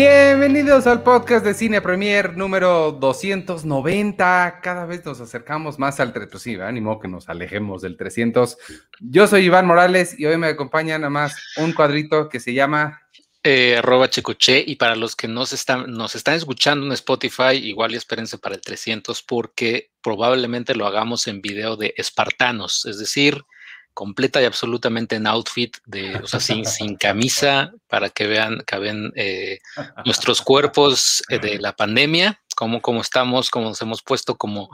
Bienvenidos al podcast de Cine Premier número 290. Cada vez nos acercamos más al 300. Pues sí, ánimo que nos alejemos del 300. Yo soy Iván Morales y hoy me acompaña nada más un cuadrito que se llama eh, Checoche. Y para los que nos están, nos están escuchando en Spotify, igual y espérense para el 300 porque probablemente lo hagamos en video de espartanos, es decir, completa y absolutamente en outfit, de, o sea, sin, sin camisa, para que vean, que ven eh, nuestros cuerpos eh, de la pandemia, cómo, cómo estamos, cómo nos hemos puesto, como,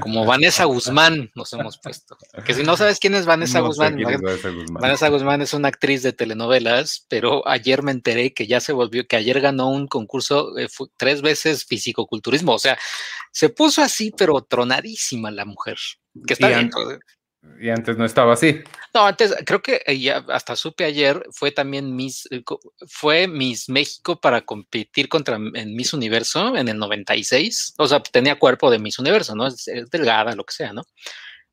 como Vanessa Guzmán nos hemos puesto. Que si no sabes quién es Vanessa, Guzmán, Vanessa Guzmán, es una actriz de telenovelas, pero ayer me enteré que ya se volvió, que ayer ganó un concurso eh, tres veces fisicoculturismo, o sea, se puso así, pero tronadísima la mujer. Que está bien. Y antes no estaba así. No, antes creo que eh, ya hasta supe ayer fue también Miss eh, fue Miss México para competir contra en Miss Universo en el 96. O sea, tenía cuerpo de Miss Universo, ¿no? Es, delgada, lo que sea, ¿no?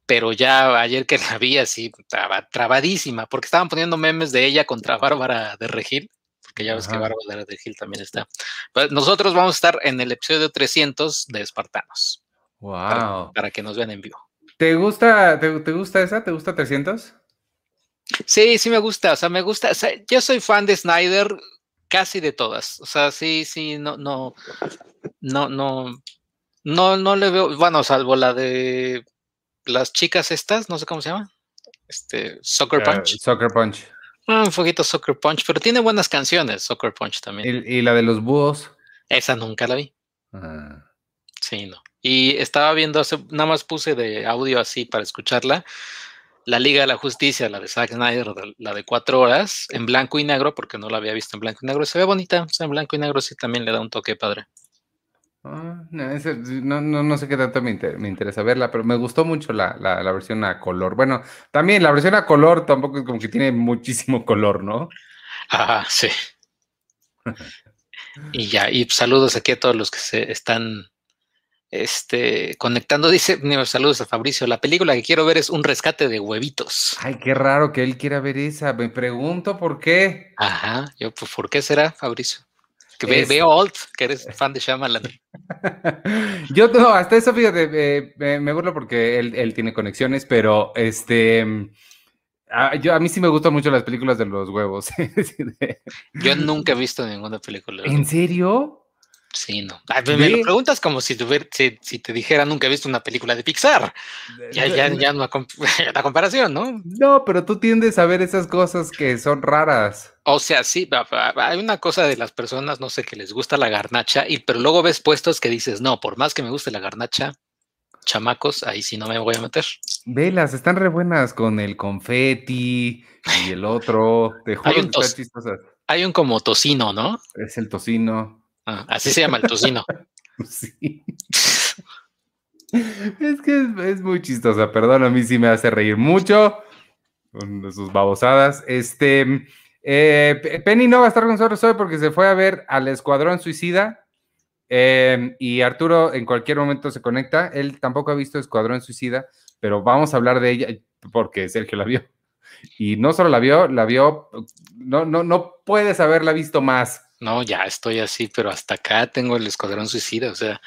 Pero ya ayer que la vi así estaba trabadísima porque estaban poniendo memes de ella contra Bárbara de Regil, porque ya ves que Bárbara de Regil también está. Pues nosotros vamos a estar en el episodio 300 de Espartanos. Wow. para que nos vean en vivo. ¿Te gusta, te, gusta esa? ¿Te gusta 300? Sí, sí me gusta. O sea, me gusta. yo soy fan de Snyder casi de todas. O sea, sí, sí, no, no, no, no, no, no le veo. Bueno, salvo la de las chicas estas, no sé cómo se llama. Este, Soccer ah, Punch. soccer Punch. Ah, un poquito Soccer Punch, pero tiene buenas canciones, Soccer Punch también. ¿Y, la de los búhos? Esa nunca la vi. Ah. Sí, no. Y estaba viendo, nada más puse de audio así para escucharla, la Liga de la Justicia, la de Zack Snyder, la de cuatro horas, en blanco y negro, porque no la había visto en blanco y negro. Se ve bonita, o sea, en blanco y negro sí también le da un toque padre. Ah, no, no, sé qué tanto me, interesa verla, pero me gustó mucho la, la, versión a color. Bueno, también la versión a color tampoco es como que tiene muchísimo color, ¿no? Ah, sí. y ya, y saludos aquí a todos los que se están este, conectando, dice, saludos a Fabricio, la película que quiero ver es un rescate de huevitos. Ay, qué raro que él quiera ver esa, me pregunto por qué. Ajá, yo, pues, ¿por qué será, Fabricio? Que veo old, que eres fan de Shyamalan. yo no, hasta eso, fíjate, me burlo porque él, tiene conexiones, pero este... A, yo, a mí sí me gustan mucho las películas de los huevos. yo nunca he visto ninguna película. ¿En serio? Sí, no. me, lo preguntas como si, si, te dijera nunca he visto una película de Pixar. Ya, ya, ya no la comparación, ¿no? No, pero tú tiendes a ver esas cosas que son raras. O sea, sí, hay una cosa de las personas, no sé, que les gusta la garnacha, y, pero luego ves puestos que dices, no, por más que me guste la garnacha, chamacos, ahí sí no me voy a meter. Velas, están re buenas con el confeti y el otro. Te juro hay un, hay un como tocino, ¿no? Es el tocino. Ah, así se llama el tocino. sí. Es que es, muy chistosa, perdón, a mí sí me hace reír mucho con sus babosadas. Este, eh, Penny no va a estar con nosotros hoy porque se fue a ver al Escuadrón Suicida em, y Arturo en cualquier momento se conecta. Él tampoco ha visto Escuadrón Suicida, pero vamos a hablar de ella porque Sergio la vio. Y no solo la vio, la vio, no, no, no puedes haberla visto más. No, ya estoy así, pero hasta acá tengo el Escuadrón Suicida, o sea,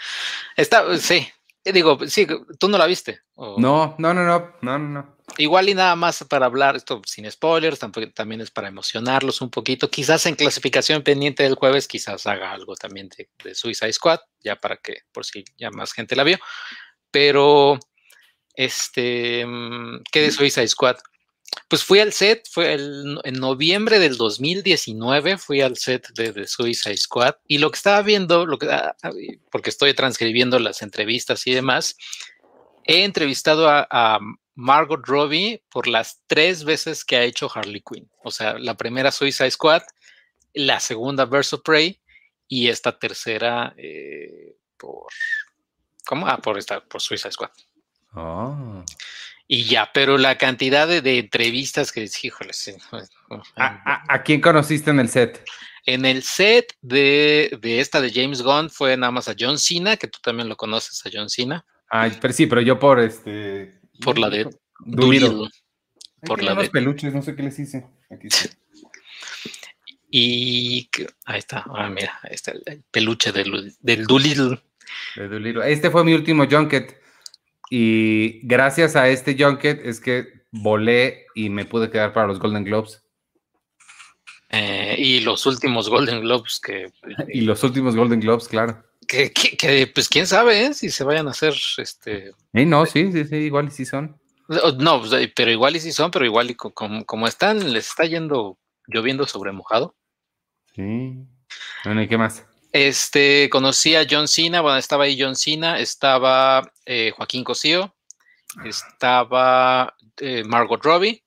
está, sí, digo, sí, tú no la viste. No, no, no, no, no, no. Igual y nada más para hablar, esto sin spoilers, tampoco, también es para emocionarlos un poquito. Quizás en clasificación pendiente del jueves, quizás haga algo también de, de Suicide Squad, ya para que, por si ya más gente la vio. Pero, este, mm, ¿qué de Suicide Squad? Pues fui al set, fue el, en noviembre del 2019, fui al set de, The Suicide Squad y lo que estaba viendo, lo que, ah, ah, porque estoy transcribiendo las entrevistas y demás, he entrevistado a, Margot Robbie por las tres veces que ha hecho Harley Quinn. O sea, la primera Suicide Squad, la segunda Verso Prey y esta tercera eh, por... ¿Cómo? Ah, por esta, por Suicide Squad. Oh. Y ya, pero la cantidad de, entrevistas que, híjole, sí. ¿A, quién conociste en el set? En el set de, esta de James Gunn fue nada más a John Cena, que tú también lo conoces a John Cena. Ay, pero sí, pero yo por este. Por la de Doolittle. Por la de. peluches, no sé qué les hice. Y ahí está, ah, mira, ahí está el, peluche del, del Doolittle. Este fue mi último junket. Y gracias a este junket es que volé y me pude quedar para los Golden Globes. Eh, y los últimos Golden Globes que... y los últimos Golden Globes, claro. Que, pues quién sabe ¿eh? si se vayan a hacer este... no, sí, sí, sí, igual y sí son. No, pues, pero igual y sí son, pero igual y como, como están, les está yendo lloviendo sobre mojado. Sí. Bueno, ¿y qué más? Este, conocí a John Cena, bueno, estaba ahí John Cena, estaba eh, Joaquín Cosío, estaba eh, Margot Robbie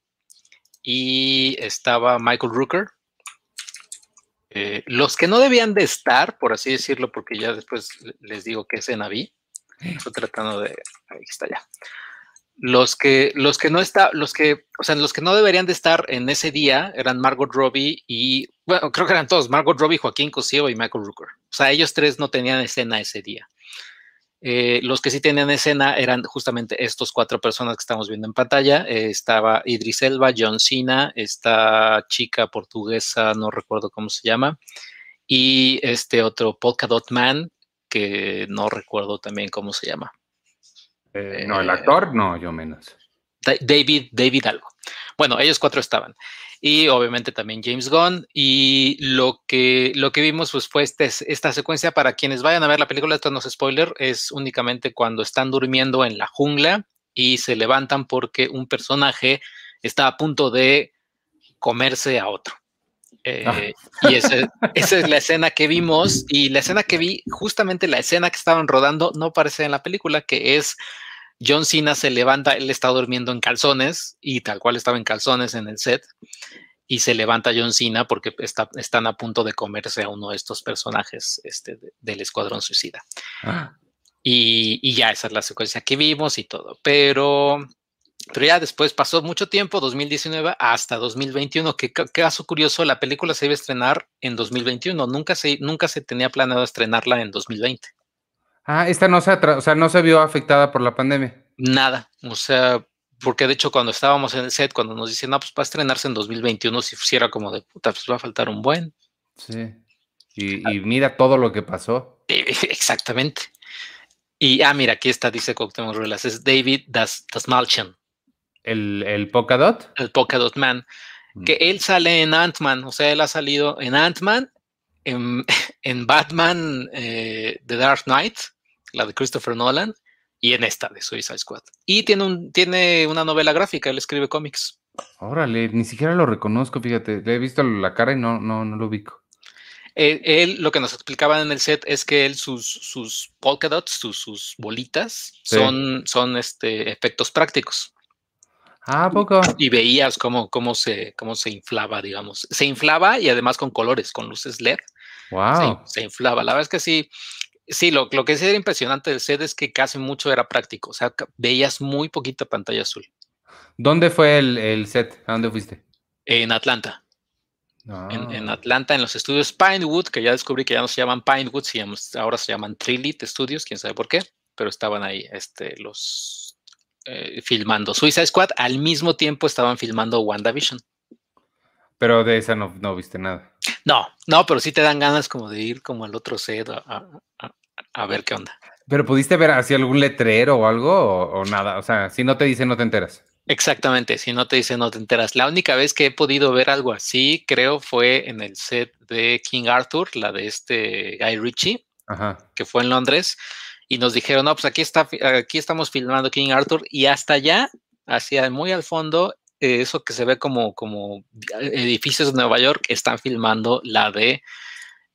y estaba Michael Rooker. Eh, los que no debían de estar, por así decirlo, porque ya después les digo que escena vi. Estoy tratando de. Ahí está ya los que, los que no está, los que, o sea, los que no deberían de estar en ese día eran Margot Robbie y, bueno, creo que eran todos, Margot Robbie, Joaquín Cosío y Michael Rooker. O sea, ellos tres no tenían escena ese día. Eh, los que sí tenían escena eran justamente estos cuatro personas que estamos viendo en pantalla. Eh, estaba Idris Elba, John Cena, esta chica portuguesa, no recuerdo cómo se llama, y este otro Polka Dot Man, que no recuerdo también cómo se llama. Eh, no, el actor, no, yo menos. David, David algo. Bueno, ellos cuatro estaban. Y obviamente también James Gunn. Y lo que, lo que vimos pues, fue este, esta secuencia para quienes vayan a ver la película, esto no es spoiler, es únicamente cuando están durmiendo en la jungla y se levantan porque un personaje está a punto de comerse a otro. Eh, ah. Y esa, esa, es la escena que vimos y la escena que vi, justamente la escena que estaban rodando, no aparece en la película, que es John Cena se levanta, él está durmiendo en calzones y tal cual estaba en calzones en el set. Y se levanta John Cena porque están a punto de comerse a uno de estos personajes este, del Escuadrón Suicida. Ah. Y, ya esa es la secuencia que vimos y todo. Pero, pero ya después pasó mucho tiempo, 2019 hasta 2021. Que caso curioso, la película se iba a estrenar en 2021. Nunca se, nunca se tenía planeado estrenarla en 2020. Ah, esta no se, o sea, no se vio afectada por la pandemia. Nada, o sea, porque de hecho cuando estábamos en el set, cuando nos dicen, no, pues va a estrenarse en 2021, si fuera como de puta, pues va a faltar un buen. Sí. Y, mira todo lo que pasó. Exactamente. Y, ah, mira, aquí está, dice Cuauhtémoc Ruelas, es David Das, Dasmalchian. ¿El, el Polkadot? El Polkadot Man. Mm. Que él sale en Ant-Man, o sea, él ha salido en Ant-Man, en, en, Batman eh, The Dark Knight, la de Christopher Nolan, y en esta de Suicide Squad. Y tiene, un, tiene una novela gráfica, él escribe cómics. Órale, ni siquiera lo reconozco, fíjate, le he visto la cara y no, no, no lo ubico. Eh, él, lo que nos explicaban en el set es que él, sus, sus polka dots, sus, sus bolitas, son, son este, efectos prácticos. Ah, poco. Y veías cómo, cómo, se, cómo se inflaba, digamos. Se inflaba y además con colores, con luces LED. Wow. Se, se inflaba. La verdad es que sí, Sí, lo, lo que sí era impresionante del set es que casi mucho era práctico, o sea, veías muy poquita pantalla azul. ¿Dónde fue el, set? ¿A dónde fuiste? En Atlanta. En, ah. Atlanta, en los estudios Pinewood, que ya descubrí que ya no se llaman Pinewood, ahora se llaman Trilit Studios, quién sabe por qué, pero estaban ahí este, los eh, filmando Suicide Squad, al mismo tiempo estaban filmando WandaVision. Pero de esa no, no viste nada. No, no, pero sí te dan ganas como de ir como al otro set a, ver qué onda. ¿Pero pudiste ver así algún letrero o algo o, nada? O sea, si no te dice no te enteras. Exactamente, si no te dice no te enteras. La única vez que he podido ver algo así, creo, fue en el set de King Arthur, la de este Guy Ritchie, que fue en Londres, y nos dijeron, no, pues aquí, está, aquí estamos filmando King Arthur, y hasta allá, hacia muy al fondo, eso que se ve como, como edificios de Nueva York, están filmando la de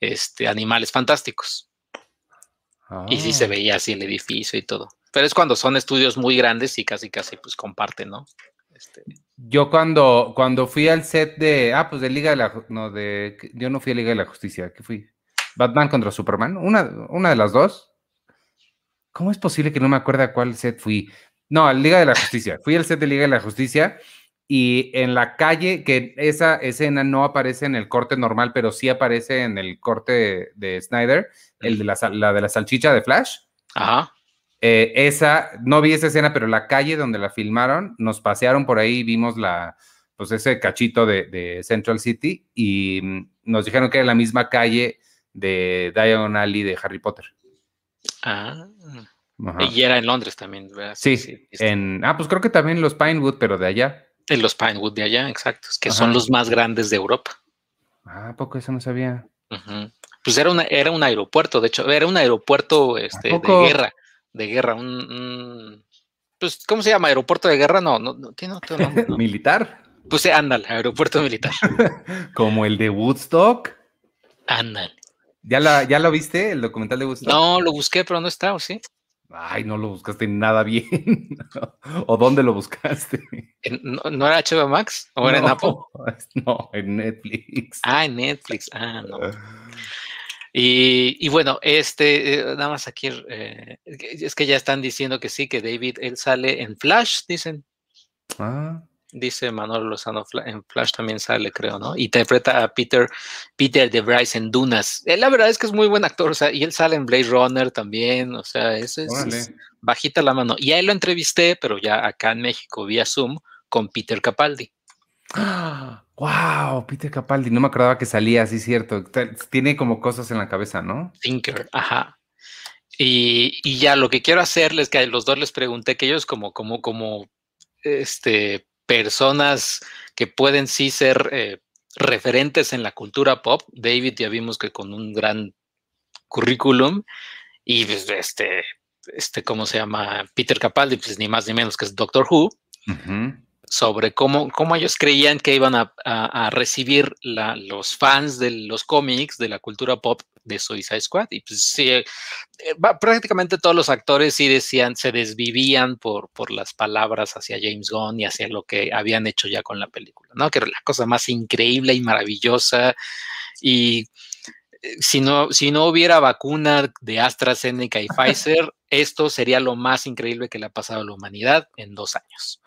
este, Animales Fantásticos. Y sí se ah. veía así el edificio y todo. Pero es cuando son estudios muy grandes y casi, casi pues comparten, ¿no? Este... Yo cuando, cuando fui al set de, ah, pues de Liga de la, no, de, yo no fui a Liga de la Justicia, ¿qué fui? Batman contra Superman, una, una de las dos. ¿Cómo es posible que no me acuerde a cuál set fui? No, a Liga de la Justicia. Fui al set de Liga de la Justicia y en la calle, que esa escena no aparece en el corte normal, pero sí aparece en el corte de, Snyder, el de la, de la salchicha de Flash. Ajá. Eh, esa, no vi esa escena, pero la calle donde la filmaron, nos pasearon por ahí, vimos la, pues ese cachito de, Central City y, nos dijeron que era la misma calle de Diagon Alley de Harry Potter. Ah. Y era en Londres también, ¿verdad? Sí, en, ah, pues creo que también los Pinewood, pero de allá. En los Pinewood de allá, exacto, que son los más grandes de Europa. Ah, poco eso no sabía. Pues era, una, era un aeropuerto, de hecho, era un aeropuerto este, de guerra, de guerra, un, pues, ¿cómo se llama? ¿Aeropuerto de guerra? No, no, no tiene otro nombre. ¿Militar? Pues ándale, aeropuerto militar. Como el de Woodstock. Ándale. ¿Ya, la, ¿Ya lo viste, el documental de Woodstock? No, lo busqué, pero no está, ¿o sí? Ay, no lo buscaste nada bien. ¿O dónde lo buscaste? ¿No, era HBO Max? ¿O era en Apple? No, en Netflix. Ah, en Netflix. Ah, no. Y, bueno, este, eh, nada más aquí, eh, es que ya están diciendo que sí, que David, él sale en Flash, dicen. Ah. Dice Manuel Lozano, en Flash también sale, creo, ¿no? Interpreta a Peter, Peter de Bryce en Dunas. Él, la verdad es que es muy buen actor, o sea, y él sale en Blade Runner también, o sea, ese es, bajita la mano. Y ahí lo entrevisté, pero ya acá en México, vía Zoom, con Peter Capaldi. ¡Wow! Peter Capaldi, no me acordaba que salía, sí, cierto. Tiene como cosas en la cabeza, ¿no? Thinker, ajá. Y, y ya lo que quiero hacerles, que a los dos les pregunté que ellos como, como, como, este, personas que pueden sí ser eh, referentes en la cultura pop. David ya vimos que con un gran currículum y pues, este, este, ¿cómo se llama? Peter Capaldi, pues ni más ni menos que es Doctor Who sobre cómo, cómo ellos creían que iban a, recibir los fans de los cómics, de la cultura pop de Suicide Squad. Y pues sí, eh, prácticamente todos los actores sí decían, se desvivían por, por las palabras hacia James Gunn y hacia lo que habían hecho ya con la película, ¿no? Que era la cosa más increíble y maravillosa. Y eh, si no, si no hubiera vacuna de AstraZeneca y Pfizer, esto sería lo más increíble que le ha pasado a la humanidad en dos años.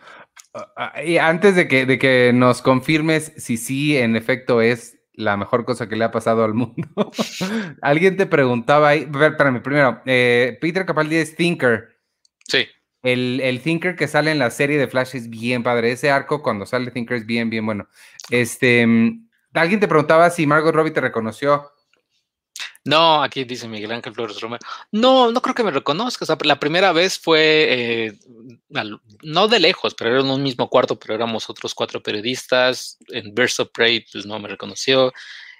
Ah, y antes de que, de que nos confirmes si sí, en efecto, es la mejor cosa que le ha pasado al mundo, alguien te preguntaba ahí, espérame, primero, eh, Peter Capaldi es Thinker. Sí. El, el, Thinker que sale en la serie de Flash es bien padre. Ese arco cuando sale Thinker es bien, bien bueno. Este, mm, alguien te preguntaba si Margot Robbie te reconoció. No, aquí dice Miguel Ángel Flores Romero. No, no creo que me reconozca. la primera vez fue, eh, no de lejos, pero era en un mismo cuarto, pero éramos otros cuatro periodistas. En of Prey, pues no me reconoció.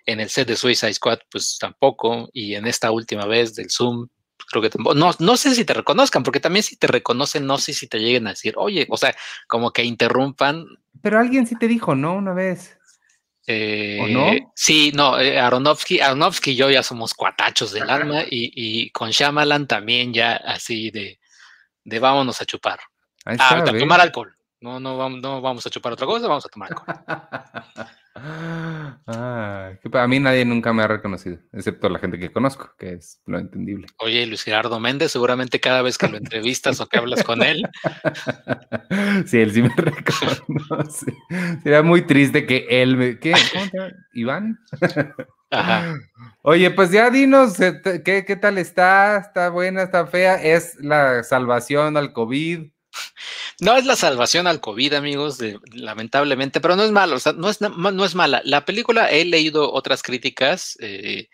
En el set de Suicide Squad, pues tampoco. Y en esta última vez del Zoom, creo que tampoco. No, no sé si te reconozcan, porque también si te reconocen, no sé si te lleguen a decir, oye, o sea, como que interrumpan. Pero alguien sí te dijo, ¿no? Una vez. ¿O no? Eh, sí, no, eh, Aronofsky, Aronofsky y yo ya somos cuatachos del alma y, con Shyamalan también ya así de, de vámonos a chupar. a tomar alcohol. No, no, vamos, no vamos a chupar otra cosa, vamos a tomar alcohol. ah, a mí nadie nunca me ha reconocido, excepto la gente que conozco, que es lo entendible. Oye, Luis Gerardo Méndez, seguramente cada vez que lo entrevistas o que hablas con él. sí, él sí me reconoce. Sería muy triste que él me. ¿Qué? ¿Cómo te ¿Iván? Ajá. Oye, pues ya dinos, eh, ¿qué, ¿qué tal está? ¿Está buena? ¿Está fea? ¿Es la salvación al COVID? No es la salvación al COVID, amigos, lamentablemente, pero no es malo, o sea, no es, no es mala. La película, he leído otras críticas eh,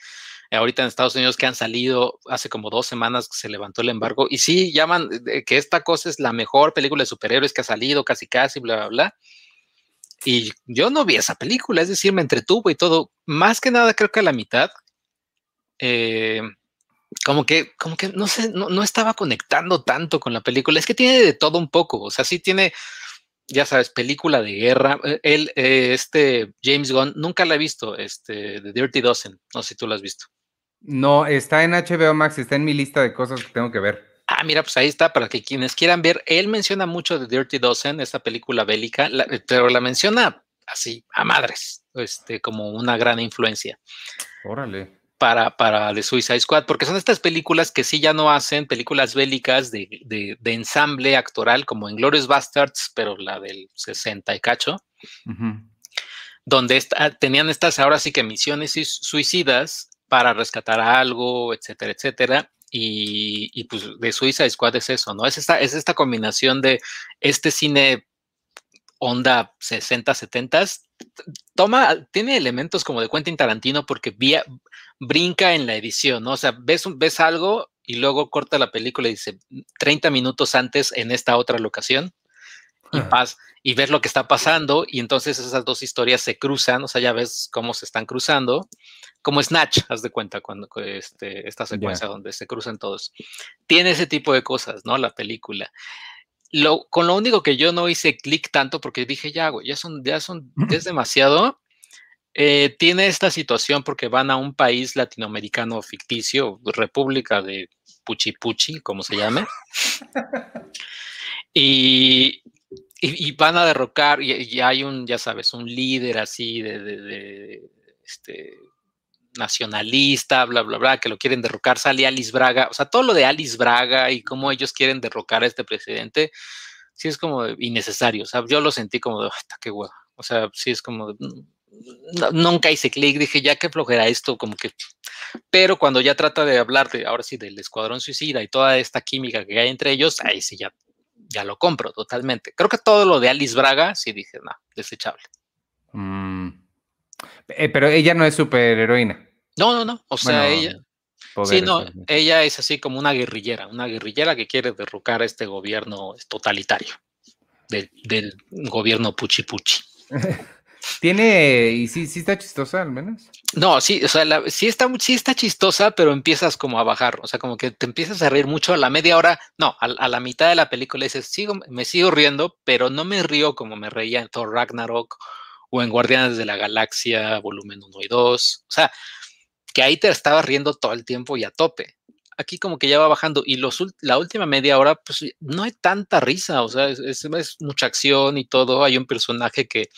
ahorita en Estados Unidos que han salido hace como dos semanas que se levantó el embargo y sí llaman que esta cosa es la mejor película de superhéroes que ha salido, casi casi, bla, bla, bla. Y yo no vi esa película, es decir, me entretuvo y todo. Más que nada, creo que a la mitad. Eh, como que, como que no sé, no, estaba conectando tanto con la película. Es que tiene de todo un poco. O sea, sí tiene, ya sabes, película de guerra. Eh, él, eh, este James Gunn, nunca la he visto, este, The Dirty Dozen. No sé si tú la has visto. No, está en HBO Max, está en mi lista de cosas que tengo que ver. Ah, mira, pues ahí está, para que quienes quieran ver. Él menciona mucho de Dirty Dozen, esta película bélica, pero la menciona así, a madres, este, como una gran influencia. Órale para, para The Suicide Squad, porque son estas películas que sí ya no hacen películas bélicas de, de, ensamble actoral, como en Glorious Bastards, pero la del 60 y cacho, donde tenían estas ahora sí que misiones suicidas para rescatar algo, etcétera, etcétera. Y, y, pues The Suicide Squad es eso, ¿no? Es esta, es esta combinación de este cine onda 60, 70, toma, tiene elementos como de Quentin Tarantino porque vía, brinca en la edición, ¿no? O sea, ves, ves algo y luego corta la película y dice 30 minutos antes en esta otra locación y paz y ves lo que está pasando y entonces esas dos historias se cruzan, o sea, ya ves cómo se están cruzando, como Snatch, haz de cuenta cuando este, esta secuencia donde se cruzan todos. Tiene ese tipo de cosas, ¿no? La película. Lo, con lo único que yo no hice clic tanto porque dije, ya, güey, ya son, ya son, es demasiado. Eh, tiene esta situación porque van a un país latinoamericano ficticio, República de Puchipuchi, como se llame. y, y, van a derrocar, y, hay un, ya sabes, un líder así de, este, nacionalista, bla, bla, bla, que lo quieren derrocar, sale Alice Braga, o sea, todo lo de Alice Braga y cómo ellos quieren derrocar a este presidente, sí es como innecesario, o sea, yo lo sentí como de, qué huevo, o sea, sí es como, nunca hice clic, dije, ya que flojera esto, como que, pero cuando ya trata de hablar de, ahora sí, del escuadrón suicida y toda esta química que hay entre ellos, ahí sí ya ya lo compro totalmente. Creo que todo lo de Alice Braga, sí dije, no, desechable. Mm. Eh, pero ella no es superheroína. No, no, no. O sea, ella. sí, no, ella es así como una guerrillera, una guerrillera que quiere derrocar a este gobierno totalitario del, gobierno Puchi Puchi. Tiene, y sí, sí está chistosa al menos. No, sí, o sea, sí, está, sí está chistosa, pero empiezas como a bajar, o sea, como que te empiezas a reír mucho a la media hora, no, a, la mitad de la película dices, sigo, me sigo riendo, pero no me río como me reía en Thor Ragnarok o en Guardianes de la Galaxia, volumen 1 y 2, o sea, que ahí te estaba riendo todo el tiempo y a tope. Aquí como que ya va bajando y los, la última media hora, pues no hay tanta risa, o sea, es mucha acción y todo, hay un personaje que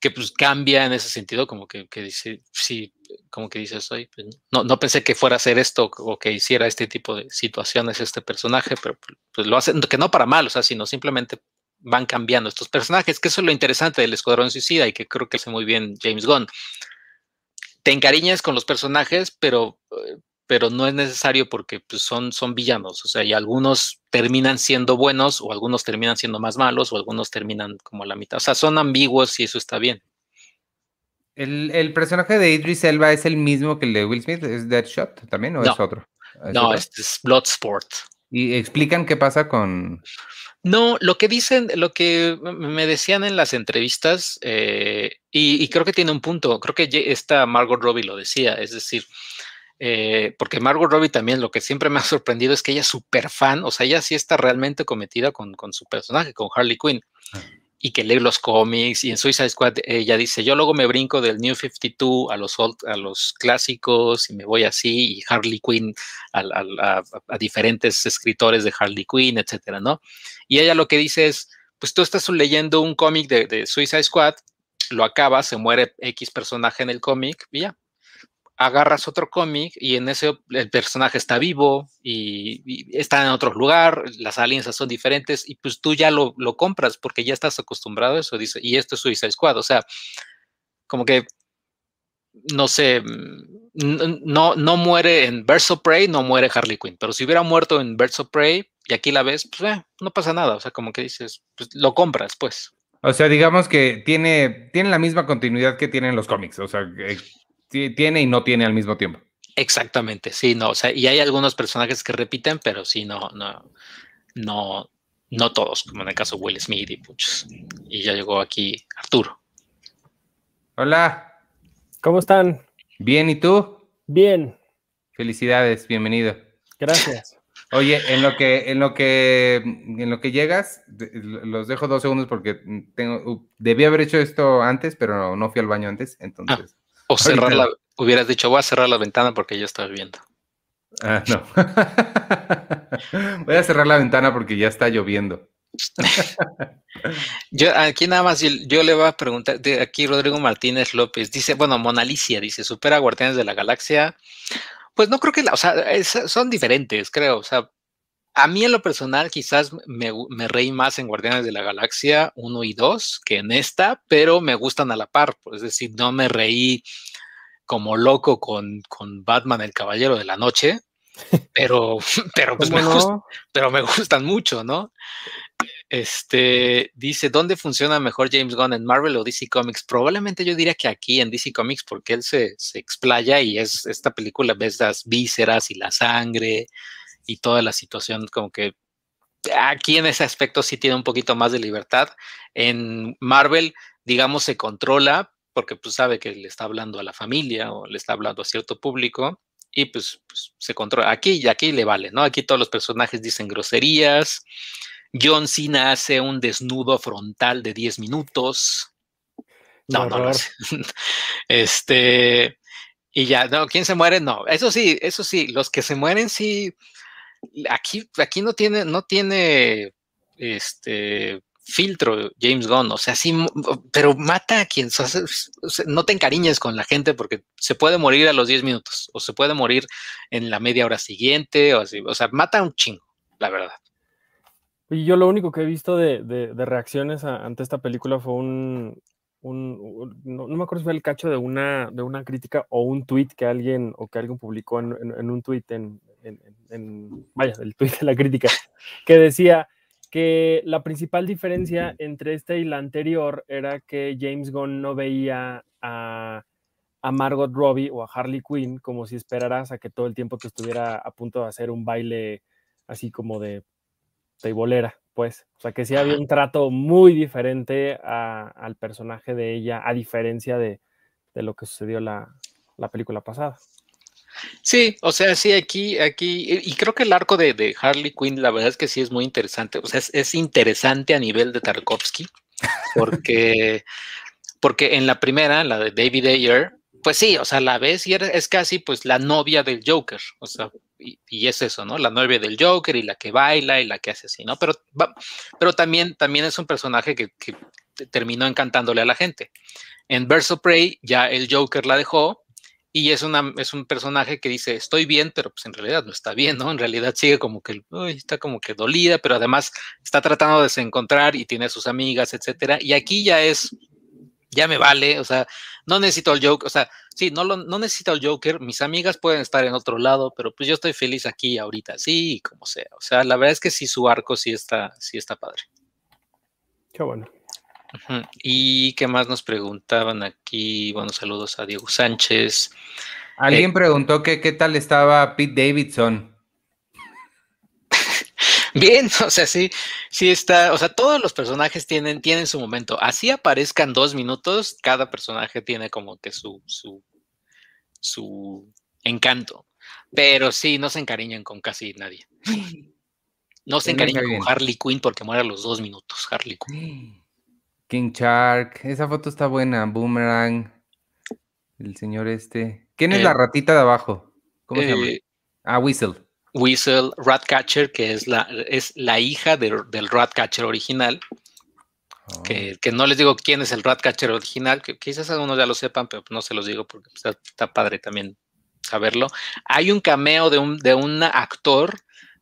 que pues cambia en ese sentido, como que, dice, sí, como que dices, hoy pues, no, no pensé que fuera a hacer esto o que hiciera este tipo de situaciones este personaje, pero pues lo hacen, que no para mal, o sea, sino simplemente van cambiando estos personajes, que eso es lo interesante del Escuadrón Suicida y que creo que hace muy bien James Gunn. Te encariñas con los personajes, pero eh, pero no es necesario porque pues, son, son villanos, o sea, y algunos terminan siendo buenos o algunos terminan siendo más malos o algunos terminan como la mitad, o sea, son ambiguos y eso está bien. ¿El, personaje de Idris Elba es el mismo que el de Will Smith? ¿Es Deadshot también o es otro? no, este es Bloodsport. ¿Y explican qué pasa con...? No, lo que dicen, lo que me decían en las entrevistas, eh, y, creo que tiene un punto, creo que esta Margot Robbie lo decía, es decir, eh, porque Margot Robbie también lo que siempre me ha sorprendido es que ella es súper fan, o sea, ella sí está realmente cometida con, su personaje, con Harley Quinn, ah. Y que lee los cómics, y en Suicide Squad ella dice, yo luego me brinco del New 52 a los, a los clásicos y me voy así, y Harley Quinn a, diferentes escritores de Harley Quinn, etcétera, ¿no? Y ella lo que dice es, pues tú estás leyendo un cómic de, de Suicide Squad, lo acabas, se muere X personaje en el cómic, y ya, agarras otro cómic y en ese el personaje está vivo y, está en otro lugar, las alianzas son diferentes y pues tú ya lo, compras porque ya estás acostumbrado a eso, dice, y esto es Suicide Squad, o sea, como que, no sé, mm, no, no muere en Birds of Prey, no muere Harley Quinn, pero si hubiera muerto en Birds of Prey y aquí la ves, pues eh, no pasa nada, o sea, como que dices, pues lo compras, pues. O sea, digamos que tiene, tiene la misma continuidad que tienen los cómics, o sea, tiene y no tiene al mismo tiempo. Exactamente, sí, no, o sea, y hay algunos personajes que repiten, pero sí, no, no, no, no todos, como en el caso de Will Smith y muchos. Y ya llegó aquí Arturo. Hola. ¿Cómo están? Bien, ¿y tú? Bien. Felicidades, bienvenido. Gracias. Oye, en lo que, en lo que, en lo que llegas, los dejo dos segundos porque tengo, debí haber hecho esto antes, pero no, fui al baño antes, entonces. O cerrar la, hubieras dicho, voy a cerrar la ventana porque ya está lloviendo. Ah, no. voy a cerrar la ventana porque ya está lloviendo. yo aquí nada más yo, le voy a preguntar, de aquí Rodrigo Martínez López dice, bueno, Monalicia dice, supera Guardianes de la Galaxia. Pues no creo que, la, o sea, son diferentes, creo. O sea, a mí en lo personal quizás me, me, reí más en Guardianes de la Galaxia 1 y 2 que en esta, pero me gustan a la par. Es decir, no me reí como loco con, con Batman, el Caballero de la Noche, pero, pero, pues me, pero me gustan mucho, ¿no? Este dice: ¿Dónde funciona mejor James Gunn en Marvel o DC Comics? Probablemente yo diría que aquí en DC Comics, porque él se, se explaya y es esta película, ves las vísceras y la sangre y toda la situación, como que aquí en ese aspecto sí tiene un poquito más de libertad. En Marvel, digamos, se controla porque pues sabe que le está hablando a la familia o le está hablando a cierto público y pues, pues, se controla. Aquí y aquí le vale, ¿no? Aquí todos los personajes dicen groserías. John Cena hace un desnudo frontal de 10 minutos. No, no, no. Este, y ya, no, ¿quién se muere? No, eso sí, eso sí, los que se mueren sí, aquí, aquí no tiene, no tiene, este, filtro James Gunn, o sea, sí, pero mata a quien, no te encariñes con la gente porque se puede morir a los 10 minutos o se puede morir en la media hora siguiente o así, o sea, mata un chingo, la verdad. Y yo lo único que he visto de, reacciones ante esta película fue un, no, me acuerdo si fue el cacho de una, de una crítica o un tweet que alguien o que alguien publicó en, un tweet en, en, vaya, el tweet de la crítica, que decía que la principal diferencia entre esta y la anterior era que James Gunn no veía a, Margot Robbie o a Harley Quinn como si esperaras a que todo el tiempo te estuviera a punto de hacer un baile así como de teibolera, pues. O sea, que sí había un trato muy diferente al personaje de ella, a diferencia de, lo que sucedió la película pasada. Sí, o sea, sí, aquí, aquí, y creo que el arco de, Harley Quinn, la verdad es que sí es muy interesante. O sea, es, interesante a nivel de Tarkovsky, porque, porque en la primera, la de David Ayer, pues sí, o sea, la ves y es casi pues la novia del Joker, o sea, y, es eso, ¿no? La novia del Joker y la que baila y la que hace así, ¿no? Pero, pero también, también es un personaje que, que terminó encantándole a la gente. En Verso Prey ya el Joker la dejó y es, una, es un personaje que dice, estoy bien, pero pues en realidad no está bien, ¿no? En realidad sigue como que, está como que dolida, pero además está tratando de encontrar y tiene sus amigas, etcétera. Y aquí ya es, ya me vale, o sea, no necesito el Joker, o sea, sí, no, lo, no necesito el Joker, mis amigas pueden estar en otro lado, pero pues yo estoy feliz aquí ahorita, sí, como sea. O sea, la verdad es que sí, su arco sí está, sí está padre. Qué bueno. ¿Y qué más nos preguntaban aquí? Bueno, saludos a Diego Sánchez. Alguien eh, preguntó que qué tal estaba Pete Davidson. Bien, o sea, sí, sí está, o sea, todos los personajes tienen, tienen su momento. Así aparezcan dos minutos, cada personaje tiene como que su, su, su encanto. Pero sí, no se encariñan con casi nadie. No se encariñan con Harley Quinn porque muere a los dos minutos, Harley Quinn. King Shark, esa foto está buena, Boomerang, el señor este. ¿Quién es la eh, ratita de abajo? ¿Cómo se llama? Eh, ah, Whistle. Whistle, Ratcatcher, que es la, es la hija del Ratcatcher original. Oh. Que, no les digo quién es el Ratcatcher original, que quizás algunos ya lo sepan, pero no se los digo porque está, padre también saberlo. Hay un cameo de un, de un actor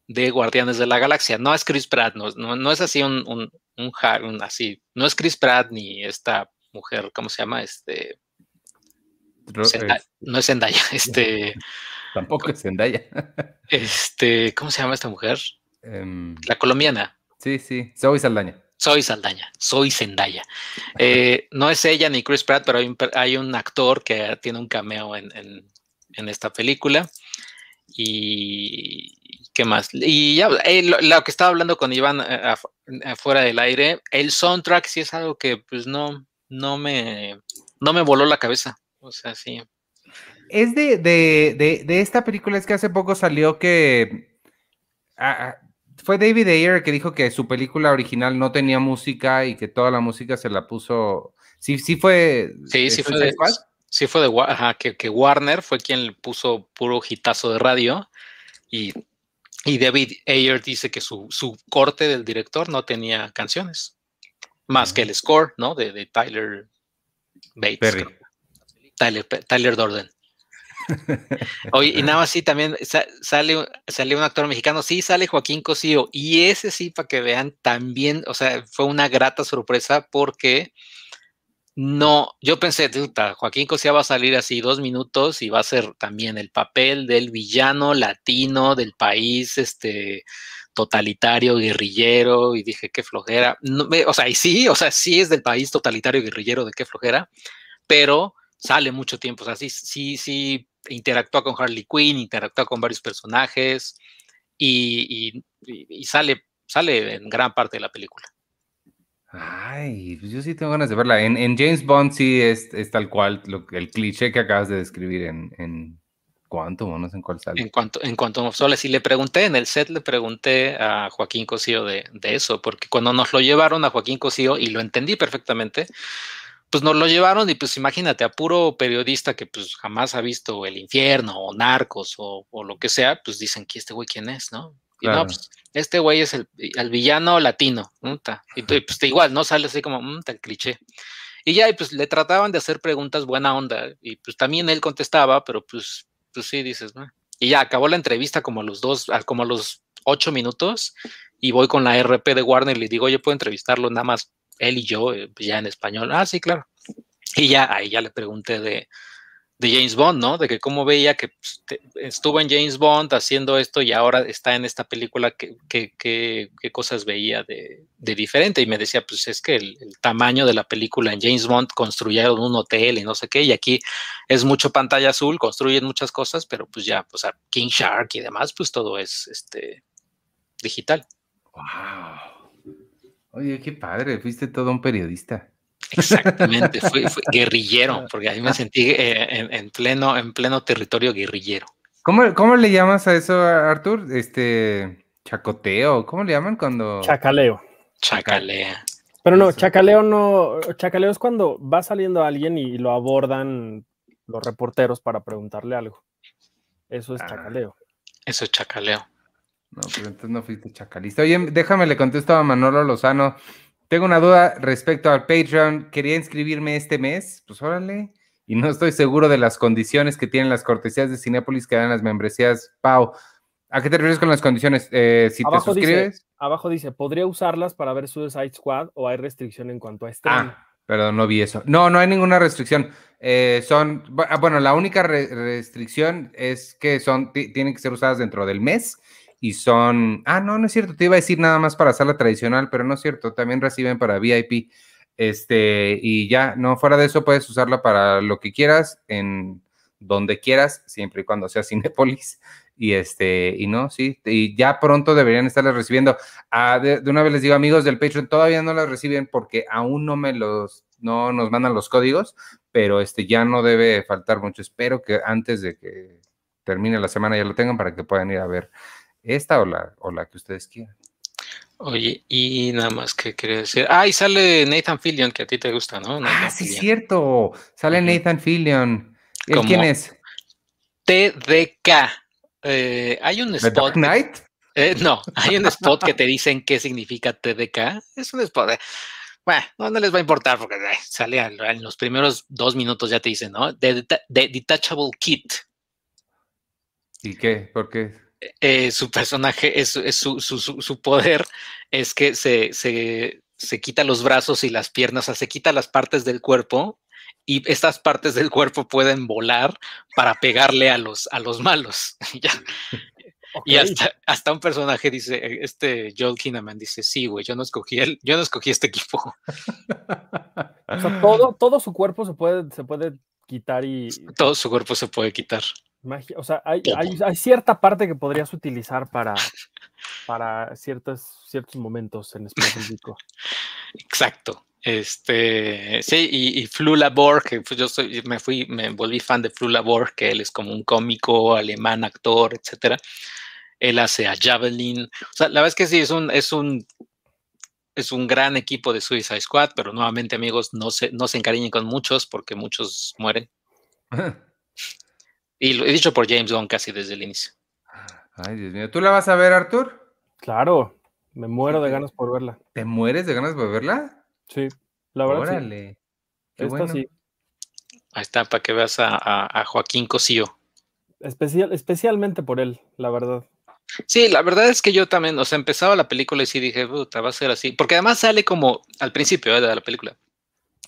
de Guardianes de la Galaxia. No es Chris Pratt, no, no, es así un, un, un, así. No es Chris Pratt ni esta mujer, ¿cómo se llama? Este. no es Zendaya, este. Tampoco es Zendaya. este, ¿cómo se llama esta mujer? Em, la colombiana. Sí, sí, soy Saldaña. Soy Saldaña, soy Zendaya. Eh, no es ella ni Chris Pratt, pero hay un, actor que tiene un cameo en, en esta película. Y, ¿Qué más? Y ya, eh, lo, que estaba hablando con Iván eh, afuera del aire, el soundtrack sí es algo que pues no, no me, no me voló la cabeza. O sea, sí. Es de, de, de, esta película, es que hace poco salió que ah, ah, fue David Ayer que dijo que su película original no tenía música y que toda la música se la puso. Sí, sí fue. Sí, sí fue de, sí fue de ajá, que, que Warner fue quien le puso puro hitazo de radio y y David Ayer dice que su, corte del director no tenía canciones, más que el score, ¿no? De, Tyler Bates. Tyler, Tyler Dorden. Oye, y nada más sí, también sale, sale un actor mexicano, sí, sale Joaquín Cosío, y ese sí, para que vean, también, o sea, fue una grata sorpresa porque no, yo pensé, Joaquín Cosía va a salir así dos minutos y va a ser también el papel del villano latino del país, este, totalitario, guerrillero, y dije, qué flojera. o sea, y sí, o sea, sí es del país totalitario, guerrillero, de qué flojera, pero sale mucho tiempo, o sea, sí, sí, sí interactúa con Harley Quinn, interactúa con varios personajes y, sale, sale en gran parte de la película. Ay, pues yo sí tengo ganas de verla. En, James Bond sí es, tal cual lo, el cliché que acabas de describir en, en no sé en cuál sale. En cuanto, en cuanto Sole, sí le pregunté, en el set le pregunté a Joaquín Cosío de, eso, porque cuando nos lo llevaron a Joaquín Cosío, y lo entendí perfectamente, pues nos lo llevaron y pues imagínate, a puro periodista que pues jamás ha visto el infierno o narcos o, lo que sea, pues dicen que este güey quién es, ¿no? Y no, pues este güey es el, villano latino, y pues igual, ¿no? Sale así como, el cliché. Y ya, y pues le trataban de hacer preguntas buena onda, y pues también él contestaba, pero pues, pues sí, dices, ¿no? Y ya acabó la entrevista como a los dos, como a los ocho minutos, y voy con la RP de Warner y le digo, oye, puedo entrevistarlo nada más él y yo, eh, ya en español. Ah, sí, claro. Y ya ahí ya le pregunté de, de James Bond, ¿no? De que cómo veía que pues, estuvo en James Bond haciendo esto y ahora está en esta película, qué cosas veía de, de, diferente. Y me decía, pues es que el, tamaño de la película en James Bond construyeron un hotel y no sé qué, y aquí es mucho pantalla azul, construyen muchas cosas, pero pues ya, pues a King Shark y demás, pues todo es este digital. Wow. Oye, qué padre, fuiste todo un periodista. Exactamente, fui, guerrillero, porque ahí me sentí eh, en, pleno, en pleno territorio guerrillero. ¿Cómo, ¿Cómo, le llamas a eso, Artur? Este, chacoteo, ¿cómo le llaman cuando? Chacaleo. Chacalea. Pero no, chacaleo no, chacaleo es cuando va saliendo alguien y lo abordan los reporteros para preguntarle algo. Eso es ah. chacaleo. Eso es chacaleo. No, pues entonces no fuiste chacalista. Oye, déjame le contesto a Manolo Lozano. Tengo una duda respecto al Patreon. Quería inscribirme este mes. Pues órale. Y no estoy seguro de las condiciones que tienen las cortesías de Cinépolis que dan las membresías. Pau, ¿a qué te refieres con las condiciones? Eh, si te suscribes. abajo dice, ¿podría usarlas para ver Suicide Squad o hay restricción en cuanto a streaming? Ah, perdón, no vi eso. No, no hay ninguna restricción. Eh, son, ah, bueno, la única restricción es que son, tienen que ser usadas dentro del mes y son, ah, no, no es cierto, te iba a decir nada más para sala tradicional, pero no es cierto, también reciben para VIP. Este, y ya, no, fuera de eso puedes usarla para lo que quieras, en donde quieras, siempre y cuando sea Cinepolis. Y este, y no, sí, y ya pronto deberían estarles recibiendo. Ah, de, una vez les digo, amigos del Patreon, todavía no las reciben porque aún no me los, no nos mandan los códigos, pero este ya no debe faltar mucho. Espero que antes de que termine la semana ya lo tengan para que puedan ir a ver esta o la, o la que ustedes quieran. Oye, y nada más que quería decir. Ah, y sale Nathan Fillion, que a ti te gusta, ¿no? ah, sí, es cierto. Sale Nathan Fillion. quién es? TDK. Eh, hay un spot. Dark Knight? Eh, no, hay un spot que te dicen qué significa TDK. Es un spot. bueno, no, les va a importar porque sale en los primeros dos minutos ya te dicen, ¿no? The, Detachable Kit. ¿Y qué? ¿Por qué? Eh, su personaje, es, su, poder es que se, se, quita los brazos y las piernas, o sea, se quita las partes del cuerpo y estas partes del cuerpo pueden volar para pegarle a los, a los malos. Y hasta, hasta, un personaje dice, este Joel Kinnaman dice, sí, güey, yo no escogí él, yo no escogí este equipo. O sea, todo, todo su cuerpo se puede, se puede quitar y. Todo su cuerpo se puede quitar. Magia, o sea, hay, cierta parte que podrías utilizar para, para ciertos, ciertos momentos en específico. Exacto. Este, sí, y, y Flula Labor, que yo soy, me fui, me volví fan de Flula Labor, que él es como un cómico alemán, actor, etcétera. Él hace a Javelin. O sea, la verdad es que sí, es un, es un, es un gran equipo de Suicide Squad, pero nuevamente, amigos, no se, no se encariñen con muchos porque muchos mueren. Y lo he dicho por James Gunn casi desde el inicio. Ay, Dios mío. ¿Tú la vas a ver, Artur? Claro, me muero de ganas por verla. ¿Te mueres de ganas por verla? Sí, la verdad. Órale. Qué bueno. sí. Ahí está, para que veas a, Joaquín Cosío. Especial, especialmente por él, la verdad. Sí, la verdad es que yo también, o sea, empezaba la película y sí dije, puta, va a ser así. Porque además sale como al principio ¿eh? de la película.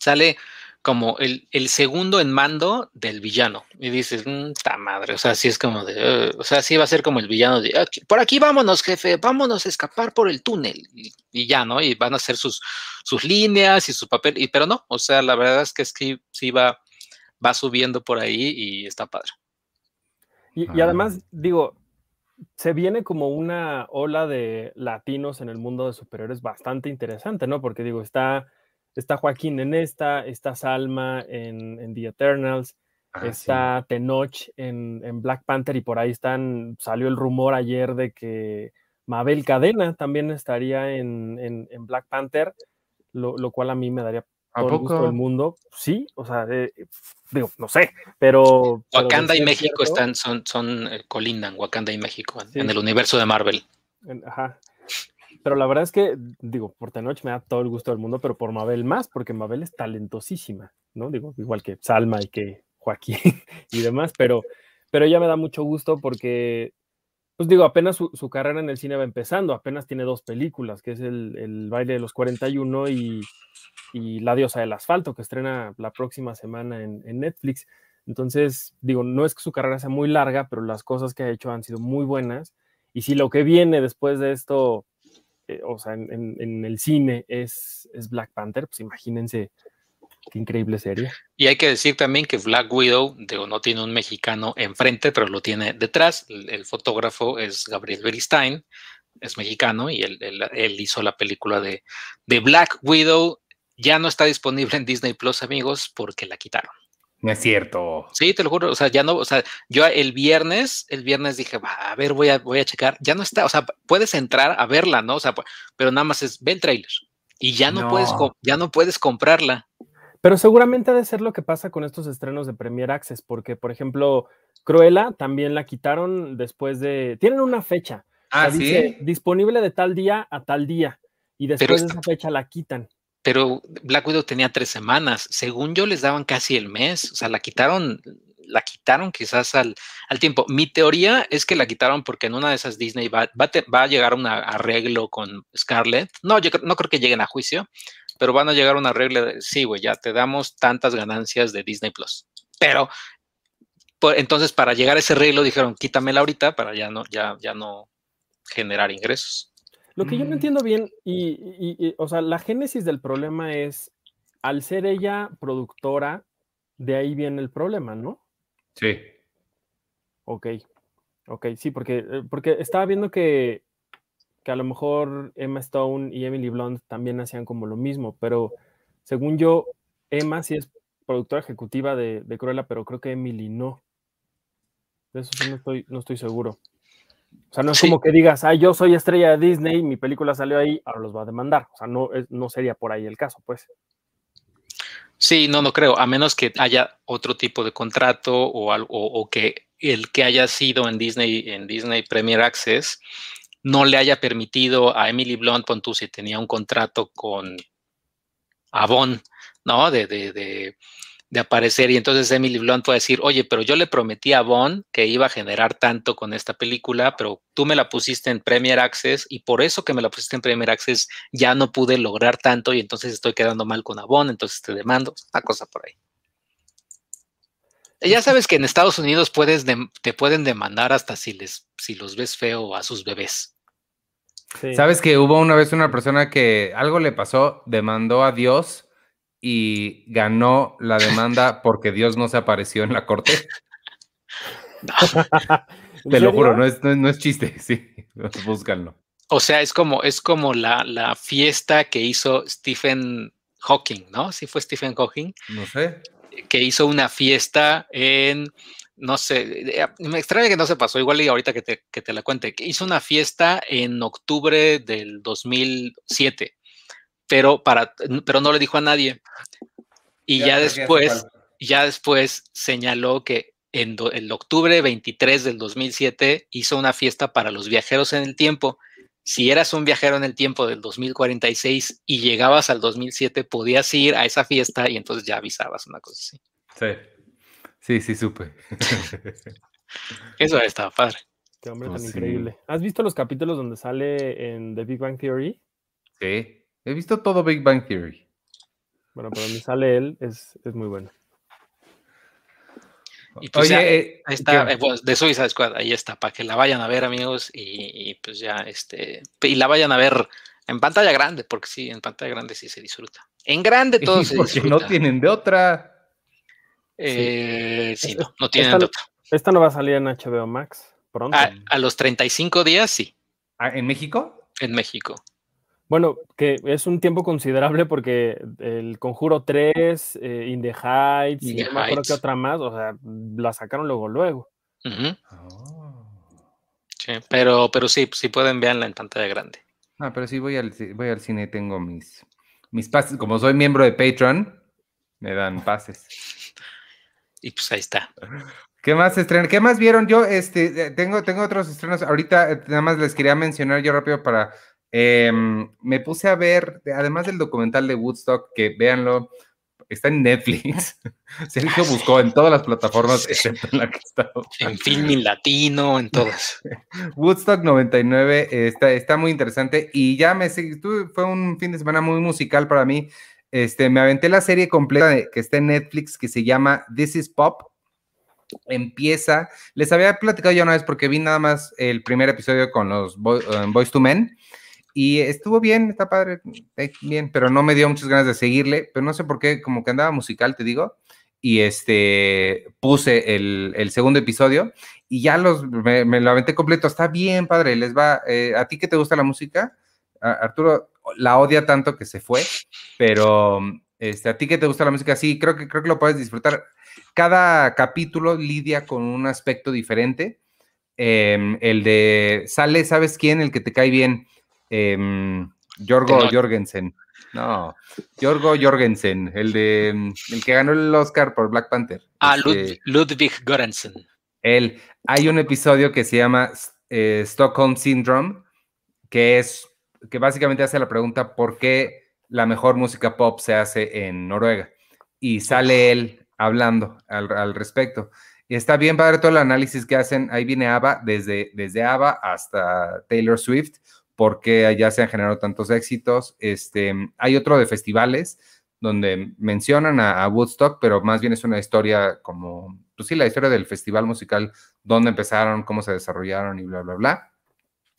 Sale como el, el, segundo en mando del villano. Y dices, ¡ta madre! O sea, sí es como de, o sea, sí va a ser como el villano de, por aquí vámonos, jefe, vámonos a escapar por el túnel. Y, ya, ¿no? Y van a hacer sus, sus líneas y su papel, y, pero no, o sea, la verdad es que sí, sí va, va subiendo por ahí y está padre. Y, y además, digo, se viene como una ola de latinos en el mundo de superiores bastante interesante, ¿no? Porque digo, está, está Joaquín en esta, está Salma en, The Eternals, ah, está Tenoch en, Black Panther y por ahí están, salió el rumor ayer de que Mabel Cadena también estaría en, Black Panther, lo, cual a mí me daría todo el gusto del mundo. Sí, o sea, eh, digo, no sé, pero. Wakanda y México están, son, son eh, colindan, Wakanda y México, en el universo de Marvel. Ajá. Pero la verdad es que, digo, por Tenoch me da todo el gusto del mundo, pero por Mabel más, porque Mabel es talentosísima, ¿no? Digo, igual que Salma y que Joaquín y demás, pero, pero ella me da mucho gusto porque, pues digo, apenas su, carrera en el cine va empezando, apenas tiene dos películas, que es el, el baile de los 41 y y La diosa del asfalto, que estrena la próxima semana en, Netflix. Entonces, digo, no es que su carrera sea muy larga, pero las cosas que ha hecho han sido muy buenas. Y si lo que viene después de esto, eh, o sea, en, el cine es, Black Panther, pues imagínense qué increíble serie. Y hay que decir también que Black Widow, digo, no tiene un mexicano enfrente, pero lo tiene detrás. El, fotógrafo es Gabriel Beristain, es mexicano y él, él, hizo la película de, de Black Widow ya no está disponible en Disney Plus, amigos, porque la quitaron. No es cierto. Sí, te lo juro. O sea, ya no, o sea, yo el viernes, el viernes dije, a ver, voy a, voy a checar. Ya no está, o sea, puedes entrar a verla, ¿no? O sea, pero nada más es ve el trailer y ya no, puedes, ya no puedes comprarla. Pero seguramente ha de ser lo que pasa con estos estrenos de Premier Access, porque, por ejemplo, Cruella también la quitaron después de. Tienen una fecha. Ah, sí. disponible de tal día a tal día. Y después de esa fecha la quitan pero Black Widow tenía tres semanas. Según yo, les daban casi el mes. O sea, la quitaron, la quitaron quizás al, al tiempo. Mi teoría es que la quitaron porque en una de esas Disney va, va, a llegar un arreglo con Scarlett. No, yo no creo que lleguen a juicio, pero van a llegar un arreglo de, sí, güey, ya te damos tantas ganancias de Disney Plus. Pero entonces para llegar a ese arreglo dijeron, quítamela ahorita para ya no, ya, ya no generar ingresos. Lo que yo no mm. entiendo bien, y, o sea, la génesis del problema es, al ser ella productora, de ahí viene el problema, ¿no? Sí. Ok, ok, sí, porque, eh, porque estaba viendo que, que a lo mejor Emma Stone y Emily Blunt también hacían como lo mismo, pero según yo, Emma sí es productora ejecutiva de, de Cruella, pero creo que Emily no. De eso sí no estoy, no estoy seguro. O sea, no es como que digas, ah, yo soy estrella de Disney, mi película salió ahí, ahora los va a demandar. O sea, no, no sería por ahí el caso, pues. Sí, no, no creo, a menos que haya otro tipo de contrato o, algo, o, que el que haya sido en Disney, en Disney Premier Access, no le haya permitido a Emily Blunt, pon tú, si tenía un contrato con Avon, ¿no? de, de de aparecer y entonces Emily Blunt puede decir, oye, pero yo le prometí a Bond que iba a generar tanto con esta película, pero tú me la pusiste en Premier Access y por eso que me la pusiste en Premier Access ya no pude lograr tanto y entonces estoy quedando mal con Avon, entonces te demando, una cosa por ahí. Ya sabes que en Estados Unidos puedes te pueden demandar hasta si les si los ves feo a sus bebés. Sabes que hubo una vez una persona que algo le pasó, demandó a Dios y ganó la demanda porque Dios no se apareció en la corte. Te lo juro, no es, no, es chiste, sí, búscanlo. O sea, es como, es como la, la, fiesta que hizo Stephen Hawking, ¿no? Sí fue Stephen Hawking. No sé. Que hizo una fiesta en, no sé, me extraña que no se pasó, igual y ahorita que te, que te la cuente, que hizo una fiesta en octubre del 2007 pero, para, pero no le dijo a nadie. Y ya, después, ya después señaló que en el octubre 23 del 2007 hizo una fiesta para los viajeros en el tiempo. Si eras un viajero en el tiempo del 2046 y llegabas al 2007, podías ir a esa fiesta y entonces ya avisabas una cosa así. Sí, sí, sí, supe. Eso estaba padre. Qué hombre tan increíble. ¿Has visto los capítulos donde sale en The Big Bang Theory? Sí. He visto todo Big Bang Theory. Bueno, pero donde sale él es, es muy bueno. Y pues Oye, ya, eh, ahí está, eh, pues, de Suicide Squad, ahí está, para que la vayan a ver, amigos, y, y, pues ya, este, y la vayan a ver en pantalla grande, porque sí, en pantalla grande sí se disfruta. En grande todo se porque disfruta. no tienen de otra. Eh, sí, no, no tienen esta- de otra. Esta no va a salir en HBO Max pronto. A, a los 35 días, sí, Ah, ¿En México? en México. Bueno, que es un tiempo considerable porque el Conjuro 3, eh, In the Heights, In y no me acuerdo Heights. otra más, o sea, la sacaron luego, luego. Oh. sí, pero, pero sí, si pueden, verla en pantalla grande. Ah, pero sí voy al, voy al cine, tengo mis, mis pases. Como soy miembro de Patreon, me dan pases. Y pues ahí está. ¿Qué más estrenan? ¿Qué más vieron? Yo este, eh, tengo, tengo otros estrenos. Ahorita eh, nada más les quería mencionar yo rápido para... em, me puse a ver, además del documental de Woodstock, que véanlo, está en Netflix. Sergio buscó en todas las plataformas, excepto en la que estaba. En filming latino, en todas. Woodstock 99 eh, está, está muy interesante y ya me seguí, tuve- fue un fin de semana muy musical para mí. Este, me aventé la serie completa de- que está en Netflix que se llama This is Pop. Empieza, les había platicado ya una vez porque vi nada más el primer episodio con los eh, Boys to Men y estuvo bien, está padre, bien, pero no me dio muchas ganas de seguirle, pero no sé por qué, como que andaba musical, te digo, y este, puse el, segundo episodio y ya los, me, lo aventé completo, está bien padre, les va, eh, ¿a ti que te gusta la música? Arturo la odia tanto que se fue, pero este, a ti que te gusta la música, sí, creo que, creo que lo puedes disfrutar. Cada capítulo lidia con un aspecto diferente. Em, el de, sale, ¿sabes quién? El que te cae bien. Em, Jorgo. Jorgensen. No, Jorgo Jorgensen, el de el que ganó el Oscar por Black Panther. Ah, Este, Lud- Ludwig Göransson. él. Hay un episodio que se llama eh, Stockholm Syndrome, que es que básicamente hace la pregunta por qué la mejor música pop se hace en Noruega. Y sale él hablando al, al respecto. Y está bien padre todo el análisis que hacen. Ahí viene ABBA, desde, desde ABBA hasta Taylor Swift, porque allá se han generado tantos éxitos. Este, hay otro de festivales donde mencionan a, a Woodstock, pero más bien es una historia como, pues sí, la historia del festival musical, dónde empezaron, cómo se desarrollaron y bla, bla, bla.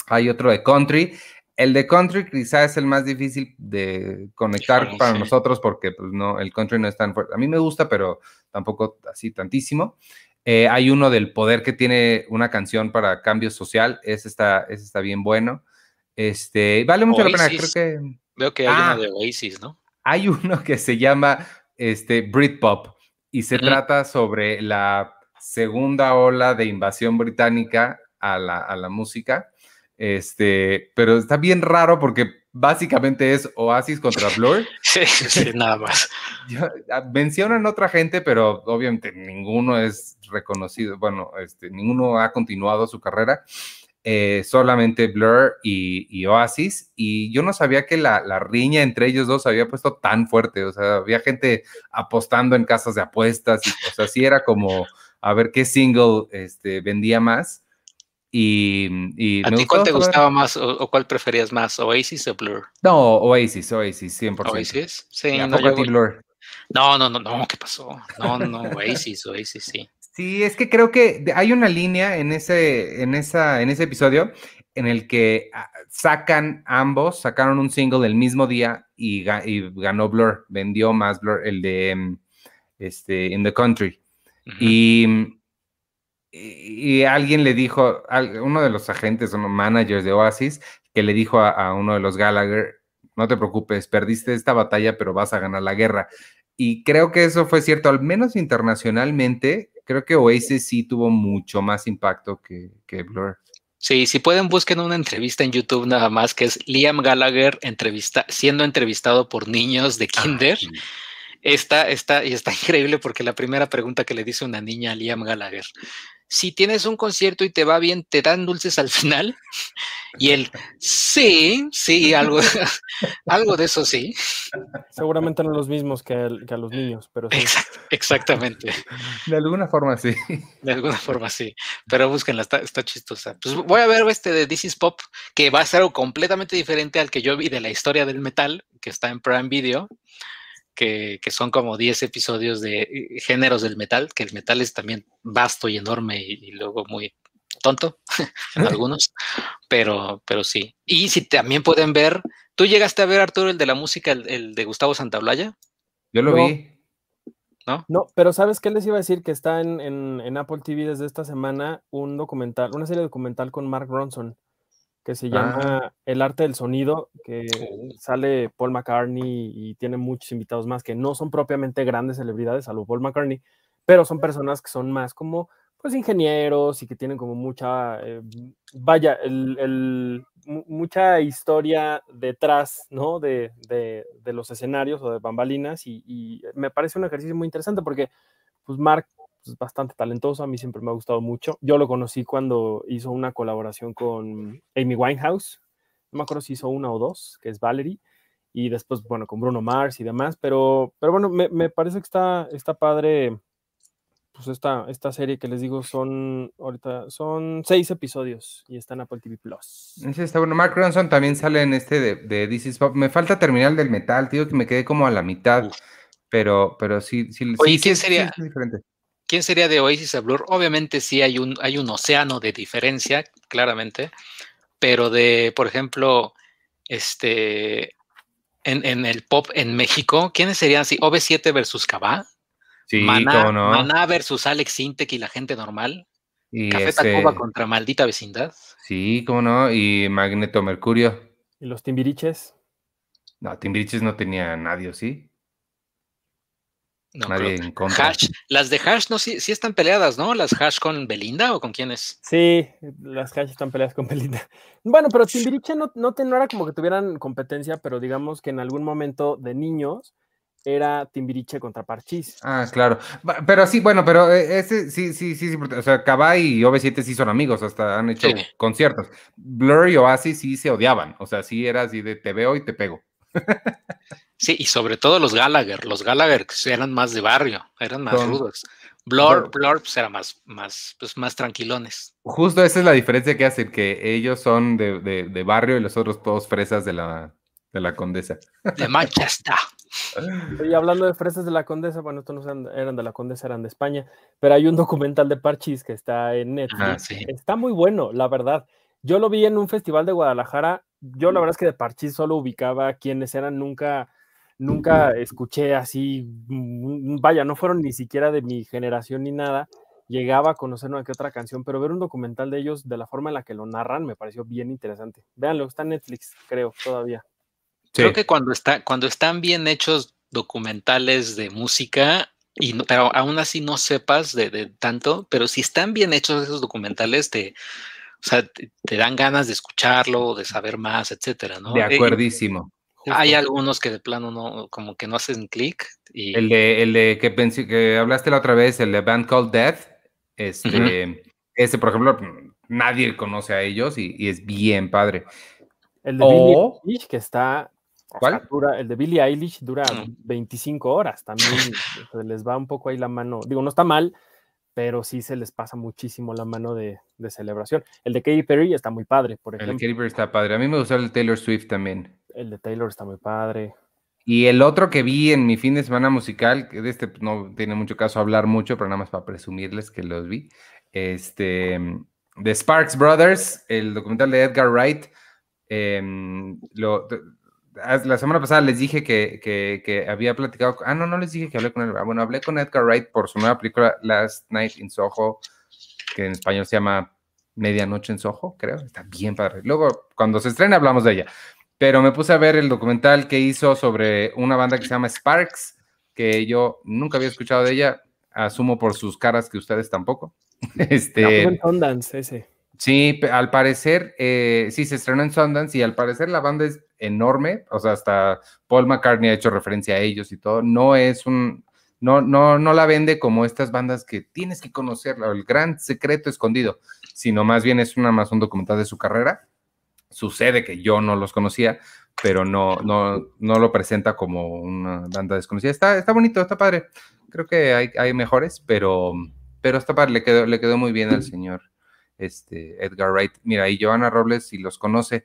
Hay otro de country. El de country quizás es el más difícil de conectar para sí. nosotros porque pues no, el country no es tan fuerte. A mí me gusta, pero tampoco así tantísimo. Eh, hay uno del poder que tiene una canción para cambio social. Ese está, ese está bien bueno. Este, vale mucho la pena. Creo que Veo que hay Ah. uno de Oasis, ¿no? hay uno que se llama este, Britpop y se trata sobre la segunda ola de invasión británica a la, a la música. Este, pero está bien raro porque básicamente es Oasis contra Blur. Sí, sí, nada más. Yo- ah, mencionan otra gente, pero obviamente ninguno es reconocido. Bueno, este, ninguno ha continuado su carrera. Eh, solamente Blur y, y Oasis. Y yo no sabía que la, la riña entre ellos dos había puesto tan fuerte. O sea, había gente apostando en casas de apuestas. y, o sea, sí era como a ver qué single este, vendía más. Y, y ¿A ti cuál te gustaba más o, o cuál preferías más, Oasis o Blur? No, Oasis, Oasis, 100%. Oasis, sí, ¿Y a no, voy- Blur? no, no, no, no, ¿qué pasó? No, no, no, Oasis, Oasis, sí. Sí, es que creo que hay una línea en ese, en esa, en ese episodio en el que ah, sacan ambos, sacaron un single el mismo día y, ga- y ganó Blur, vendió más Blur, el de mm, este, In the Country. Y, mm, y- y alguien le dijo, uno de los agentes, uno managers de Oasis, que le dijo a, a uno de los Gallagher, no te preocupes, perdiste esta batalla, pero vas a ganar la guerra. Y creo que eso fue cierto, al menos internacionalmente, creo que Oasis sí tuvo mucho más impacto que, que Blur. Sí, si pueden busquen una entrevista en YouTube nada más que es Liam Gallagher entrevista, siendo entrevistado por niños de kinder. Ah. Está, está, y está increíble porque la primera pregunta que le dice una niña a Liam Gallagher, si tienes un concierto y te va bien, ¿te dan dulces al final? Y él, sí, sí, algo, algo de eso sí. Seguramente no los mismos que, el- que a los niños, pero sí. Exact- exactamente. De alguna forma sí. De alguna forma sí. Pero búsquenla, está, está chistosa. Pues voy a ver este de This is Pop, que va a ser algo completamente diferente al que yo vi de la historia del metal, que está en Prime Video, que, que son como 10 episodios de eh, géneros del metal, que el metal es también vasto y enorme y, y luego muy tonto en algunos, pero, pero sí. Y si también pueden ver, ¿tú llegaste a ver, Arturo, el de la música, el, el de Gustavo Santaolalla? Yo lo No. vi. ¿No? No, pero ¿sabes qué les iba a decir? Que está en, en- en Apple TV desde esta semana un documental, una serie documental con Mark Ronson, que se llama El arte del sonido, que sale Paul McCartney y tiene muchos invitados más que no son propiamente grandes celebridades, salvo Paul McCartney, pero son personas que son más como pues ingenieros y que tienen como mucha, eh, vaya, el, el- mu- mucha historia detrás, ¿no? De, de- de los escenarios o de bambalinas y, y me parece un ejercicio muy interesante porque, pues, Mark es bastante talentoso, a mí siempre me ha gustado mucho. Yo lo conocí cuando hizo una colaboración con Amy Winehouse, no me acuerdo si hizo una o dos, que es Valerie, y después, bueno, con Bruno Mars y demás, pero, pero bueno, me, me parece que está, está padre pues esta, esta serie que les digo son ahorita son seis episodios y está en Apple TV Plus. Ese está bueno. Mark Ronson también sale en este de, de This is Pop. Me falta terminar el del metal, tío, que me quedé como a la mitad. Uf. Pero, pero sí, sí, Oye, sí, ¿quién sí, sería? sí, diferente. ¿Quién sería de Oasis a Blur? Obviamente sí hay un, hay un océano de diferencia, claramente, pero de, por ejemplo, este, en, en el pop en México, ¿quiénes serían así? OV7 versus Cabá, Sí, Maná, cómo no. Maná versus Alex Sintek y la gente normal, y Café ese- Tacuba contra Maldita Vecindad. sí, cómo no. Y Magneto Mercurio. Y los Timbiriches. No, Timbiriches no tenía nadie, ¿o ¿sí? No, nadie en contra. Hash, las de Hash no sí, sí están peleadas, ¿no? Las Hash con Belinda o con quiénes? Sí, las Hash están peleadas con Belinda. Bueno, pero Timbiriche no, no, no era como que tuvieran competencia, pero digamos que en algún momento de niños era Timbiriche contra Parchís. Ah, claro. Pero sí, bueno, pero eh, ese sí, sí, sí, sí. O sea, Cabá y OV7 sí son amigos, hasta han hecho Sí. conciertos. Blur y Oasis sí se odiaban. O sea, sí era así de te veo y te pego. Sí, y sobre todo los Gallagher. Los Gallagher que eran más de barrio, eran más Son- rudos. Blur, Blur pues, era más, más, pues, más tranquilones. Justo esa es la diferencia que hacen, que ellos son de, de- de barrio y los otros todos fresas de la, de la condesa. De Manchester. Y hablando de fresas de la Condesa, bueno, estos no eran, eran de la Condesa, eran de España, pero hay un documental de Parchís que está en Netflix. Ah, sí. Está muy bueno, la verdad. Yo lo vi en un festival de Guadalajara. Yo la verdad es que de Parchís solo ubicaba quienes eran, nunca, nunca escuché así, mm, vaya, no fueron ni siquiera de mi generación ni nada. Llegaba a conocer una que otra canción, pero ver un documental de ellos de la forma en la que lo narran me pareció bien interesante. Véanlo, está en Netflix, creo, todavía. Sí. Creo que cuando, está, cuando están bien hechos documentales de música, y no- pero aún así no sepas de, de tanto, pero si están bien hechos esos documentales, te, o sea, te, te dan ganas de escucharlo, de saber más, etcétera, ¿no? De Eh, Hay algunos que de plano no, como que no hacen clic. Y El de, el de que, pensé, que hablaste la otra vez, el de Band Called Death. Este, Ese, por ejemplo, nadie conoce a ellos y, y es bien padre. El de O- Billie Eilish, que está. o ¿Cuál? sea, dura- el de Billie Eilish dura Mm. 25 horas. También se les va un poco ahí la mano. Digo, no está mal, pero sí se les pasa muchísimo la mano de, de celebración. El de Katy Perry está muy padre, por El de ejemplo. Katy Perry está padre. A mí me gustó el de Taylor Swift también. El de Taylor está muy padre. Y el otro que vi en mi fin de semana musical, que de este no tiene mucho caso hablar mucho, pero nada más para presumirles que los vi. Este, de Sparks Brothers, el documental de Edgar Wright. em, lo- la semana pasada les dije que, que- que había platicado. Ah, no, no les dije que hablé con él. Ah, Bueno, hablé con Edgar Wright por su nueva película Last Night in Soho, que en español se llama Medianoche en Soho, creo. Está bien padre. Luego, cuando se estrene, hablamos de ella pero me puse a ver el documental que hizo sobre una banda que se llama Sparks, que yo nunca había escuchado de ella, asumo por sus caras que ustedes tampoco. Este, en Sundance, ese. sí, al parecer, eh, sí, se estrenó en Sundance y al parecer la banda es enorme, o sea, hasta Paul McCartney ha hecho referencia a ellos y todo, no es un, no, no, no la vende como estas bandas que tienes que conocerla, el gran secreto escondido, sino más bien es una más un documental de su carrera. Sucede que yo no los conocía, pero no, no, no lo presenta como una banda desconocida. Está, está bonito, está padre. Creo que hay, hay mejores, pero, pero está padre, le quedó, le quedó muy bien al señor este, Edgar Wright. Mira, y Joana Robles, si los conoce,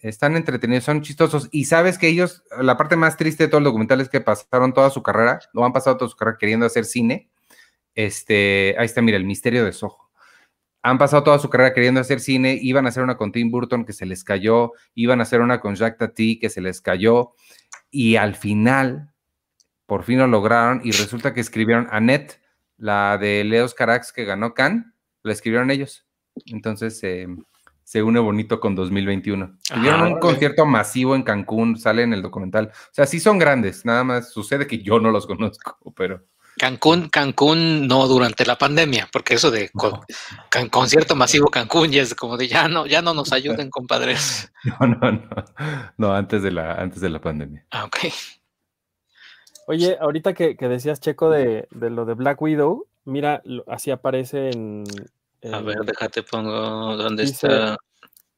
están entretenidos, son chistosos. Y sabes que ellos, la parte más triste de todo el documental es que pasaron toda su carrera, no han pasado toda su carrera queriendo hacer cine. Este, ahí está, mira, el misterio de Soho. Han pasado toda su carrera queriendo hacer cine, iban a hacer una con Tim Burton que se les cayó, iban a hacer una con Jack Tati que se les cayó, y al final, por fin lo lograron, y resulta que escribieron Annette, la de Leos Carax que ganó Cannes, la escribieron ellos. Entonces, eh, se une bonito con 2021. Tuvieron un concierto masivo en Cancún, sale en el documental. O sea, sí son grandes, nada más sucede que yo no los conozco, pero... Cancún, Cancún no durante la pandemia, porque eso de concierto masivo Cancún ya es como de ya no, ya no nos ayuden, compadres. No, no, no, no, antes de la, antes de la pandemia. Ah, ok. Oye, ahorita que, decías, Checo, de, lo de Black Widow, mira, así aparece en, a ver, déjate pongo dónde está.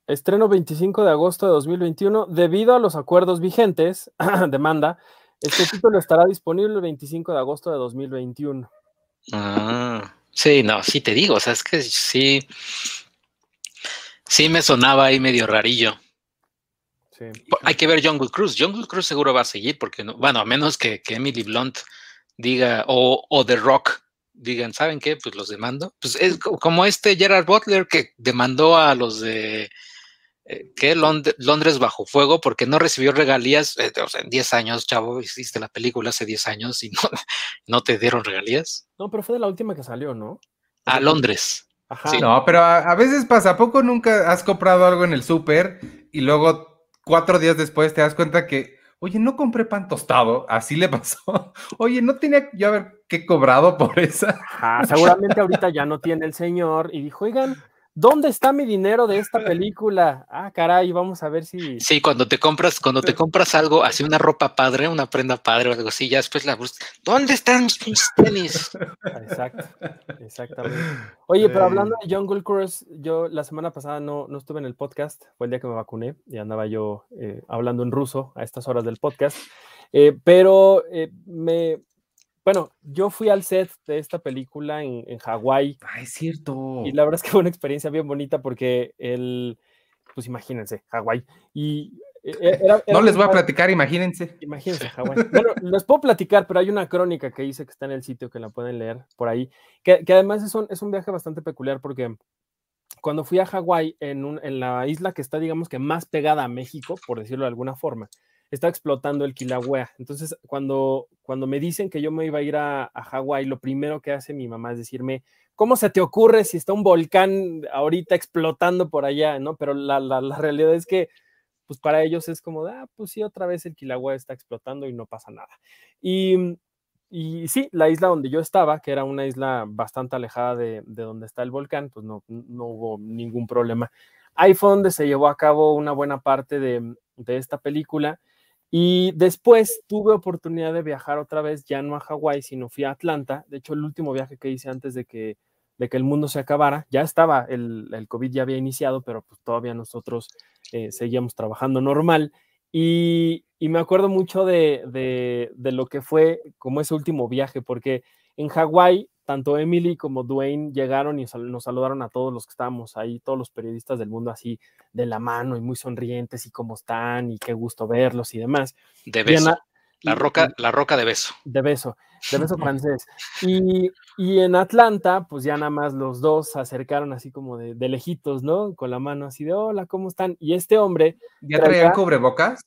Estreno 25 de agosto de 2021. Debido a los acuerdos vigentes, demanda, este título estará disponible el 25 de agosto de 2021. Ah, sí, no, sí te digo, o sea, es que sí, sí me sonaba ahí medio rarillo. Sí. Hay que ver Jungle Cruise. Jungle Cruise seguro va a seguir, porque no, bueno, a menos que, Emily Blunt diga, o, o The Rock digan, ¿saben qué? Pues los demando. Pues es como este Gerard Butler que demandó a los de eh, ¿qué? Londres bajo fuego porque no recibió regalías, eh, o sea, en 10 años, chavo, hiciste la película hace 10 años y no, no te dieron regalías. No, pero fue de la última que salió, ¿no? A Londres. Ajá. No, pero a, veces pasa, ¿a poco nunca has comprado algo en el súper y luego cuatro días después te das cuenta que Oye, no compré pan tostado, así le pasó. Oye, no tenía yo haber qué cobrado por esa. seguramente ahorita ya no tiene el señor y dijo, oigan, ¿Dónde está mi dinero de esta película? Ah, caray, vamos a ver si. Sí, cuando te compras, cuando te compras algo, así una ropa padre, una prenda padre o algo así, ya después la buscas. ¿Dónde están mis tenis? Exacto, exactamente. Oye, pero hablando de Jungle Cruise, yo la semana pasada no, no estuve en el podcast, fue el día que me vacuné y andaba yo eh, hablando en ruso a estas horas del podcast. Eh, pero eh, me, bueno, yo fui al set de esta película en, en Hawái. Ah, es cierto. Y la verdad es que fue una experiencia bien bonita porque el, pues imagínense, Hawái. Y e, e, no les voy a platicar, imagínense. Imagínense, Hawái. Bueno, les puedo platicar, pero hay una crónica que hice que está en el sitio que la pueden leer por ahí, que, que además es un, es un viaje bastante peculiar porque cuando fui a Hawái, en, en la isla que está, digamos que más pegada a México, por decirlo de alguna forma, está explotando el Kilauea. Entonces, cuando, cuando me dicen que yo me iba a ir a, a Hawái, lo primero que hace mi mamá es decirme, ¿cómo se te ocurre si está un volcán ahorita explotando por allá? ¿no? Pero la, la, realidad es que, pues para ellos es como, ah, pues sí, otra vez el Kilauea está explotando y no pasa nada. Y, y sí, la isla donde yo estaba, que era una isla bastante alejada de, de donde está el volcán, pues no, no hubo ningún problema. Ahí fue donde se llevó a cabo una buena parte de, de esta película. Y después tuve oportunidad de viajar otra vez, ya no a Hawái, sino fui a Atlanta. De hecho, el último viaje que hice antes de que, de que el mundo se acabara, ya estaba, el, el COVID ya había iniciado, pero pues todavía nosotros eh, seguíamos trabajando normal. Y, y me acuerdo mucho de, de, de, lo que fue como ese último viaje, porque en Hawái tanto Emily como Dwayne llegaron y nos saludaron a todos los que estábamos ahí, todos los periodistas del mundo así de la mano y muy sonrientes y cómo están y qué gusto verlos y demás. De beso. la roca, la roca de beso. De beso, de beso francés. Y, y, en Atlanta, pues ya nada más los dos se acercaron así como de, de, lejitos, ¿no? Con la mano así de hola, ¿cómo están? Y este hombre. ¿Ya traían cubrebocas?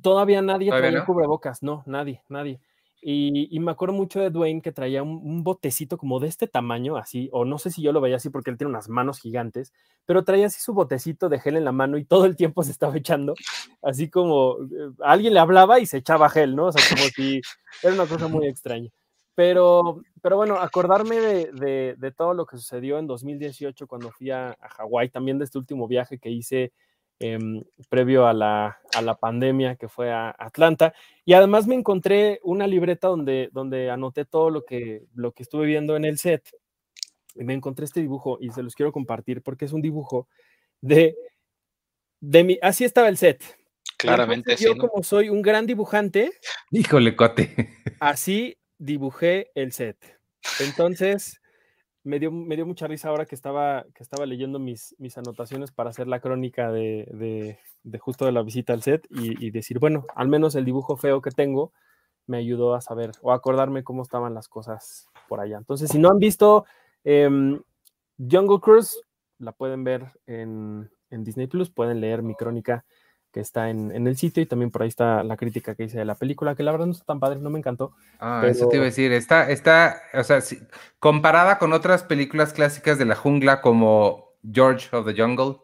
Todavía nadie traía cubrebocas, no, nadie, nadie. Y, me acuerdo mucho de Dwayne que traía un, botecito como de este tamaño, así, o no sé si yo lo veía así porque él tiene unas manos gigantes, pero traía así su botecito de gel en la mano y todo el tiempo se estaba echando, así como eh, alguien le hablaba y se echaba gel, ¿no? O sea, como si era una cosa muy extraña. Pero, pero bueno, acordarme de, de, todo lo que sucedió en 2018 cuando fui a, a Hawái, también de este último viaje que hice Em, previo a la, a la, pandemia que fue a Atlanta. Y además me encontré una libreta donde, donde anoté todo lo que, lo que estuve viendo en el set. Y me encontré este dibujo y se los quiero compartir porque es un dibujo de, de mi... Así estaba el set. Claramente. yo como soy un gran dibujante. Híjole, cuate. Así dibujé el set. Entonces, me dio, me dio mucha risa ahora que estaba, que estaba leyendo mis, mis anotaciones para hacer la crónica de, de, justo de la visita al set y, decir, bueno, al menos el dibujo feo que tengo me ayudó a saber o acordarme cómo estaban las cosas por allá. Entonces, si no han visto em, Jungle Cruise, la pueden ver en, en Disney Plus, pueden leer mi crónica que está en, el sitio y también por ahí está la crítica que hice de la película, que la verdad no está tan padre, no me encantó. Ah, eso te iba a decir, está, está, o sea, comparada con otras películas clásicas de la jungla como George of the Jungle.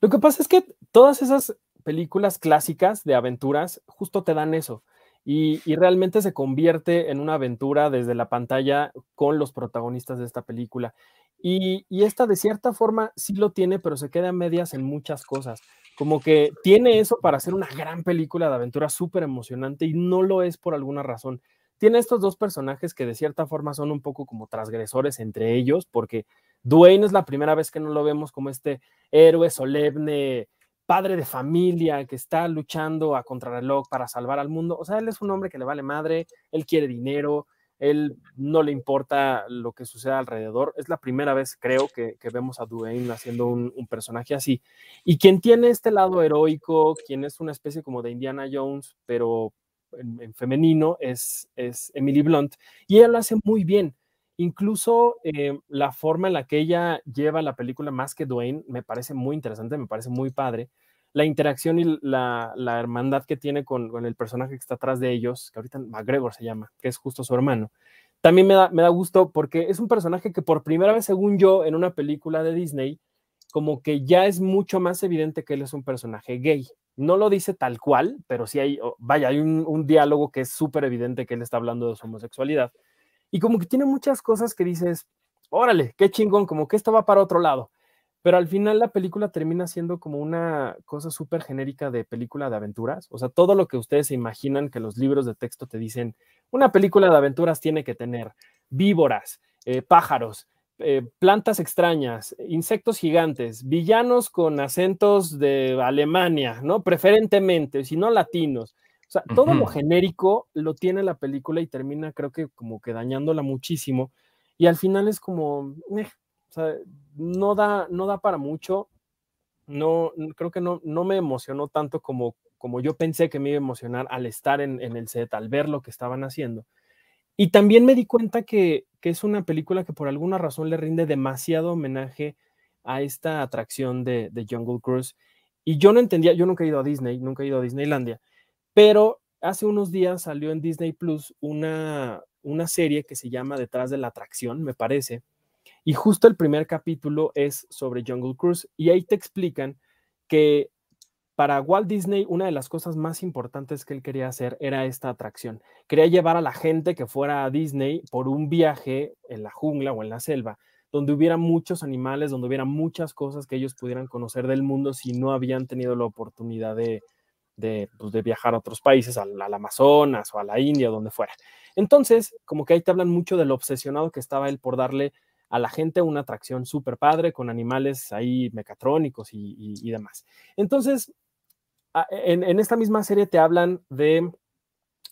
Lo que pasa es que todas esas películas clásicas de aventuras justo te dan eso. Y, realmente se convierte en una aventura desde la pantalla con los protagonistas de esta película. Y, esta de cierta forma sí lo tiene, pero se queda a medias en muchas cosas como que tiene eso para hacer una gran película de aventura súper emocionante y no lo es por alguna razón. Tiene estos dos personajes que de cierta forma son un poco como transgresores entre ellos, porque Dwayne es la primera vez que no lo vemos como este héroe solemne, padre de familia que está luchando a contrarreloj para salvar al mundo. O sea, él es un hombre que le vale madre, él quiere dinero, él no le importa lo que suceda alrededor. Es la primera vez, creo, que, vemos a Dwayne haciendo un, personaje así. Y quien tiene este lado heroico, quien es una especie como de Indiana Jones, pero en, femenino, es, es, Emily Blunt. Y ella lo hace muy bien. Incluso eh, la forma en la que ella lleva la película más que Dwayne me parece muy interesante, me parece muy padre la interacción y la, hermandad que tiene con, el personaje que está atrás de ellos, que ahorita McGregor se llama, que es justo su hermano. También me da, me da gusto porque es un personaje que por primera vez, según yo, en una película de Disney, como que ya es mucho más evidente que él es un personaje gay. No lo dice tal cual, pero sí hay, vaya, hay un, un diálogo que es súper evidente que él está hablando de su homosexualidad. Y como que tiene muchas cosas que dices, órale, qué chingón, como que esto va para otro lado. Pero al final la película termina siendo como una cosa súper genérica de película de aventuras. O sea, todo lo que ustedes se imaginan que los libros de texto te dicen, una película de aventuras tiene que tener víboras, eh, pájaros, eh, plantas extrañas, insectos gigantes, villanos con acentos de Alemania, ¿no? Preferentemente, si no latinos. O sea, todo lo genérico lo tiene la película y termina, creo que como que dañándola muchísimo. Y al final es como, eh, o sea, no da, no da para mucho. No, creo que no, no me emocionó tanto como, como yo pensé que me iba a emocionar al estar en, el set, al ver lo que estaban haciendo. Y también me di cuenta que, es una película que por alguna razón le rinde demasiado homenaje a esta atracción de, de, Jungle Cruise. Y yo no entendía, yo nunca he ido a Disney, nunca he ido a Disneylandia, pero hace unos días salió en Disney Plus una, una serie que se llama Detrás de la Atracción, me parece, y justo el primer capítulo es sobre Jungle Cruise y ahí te explican que para Walt Disney una de las cosas más importantes que él quería hacer era esta atracción. Quería llevar a la gente que fuera a Disney por un viaje en la jungla o en la selva, donde hubiera muchos animales, donde hubiera muchas cosas que ellos pudieran conocer del mundo si no habían tenido la oportunidad de, de, pues, viajar a otros países, al, Amazonas o a la India, donde fuera. Entonces, como que ahí te hablan mucho del obsesionado que estaba él por darle a la gente una atracción súper padre con animales ahí mecatrónicos y, demás. Entonces, en, esta misma serie te hablan de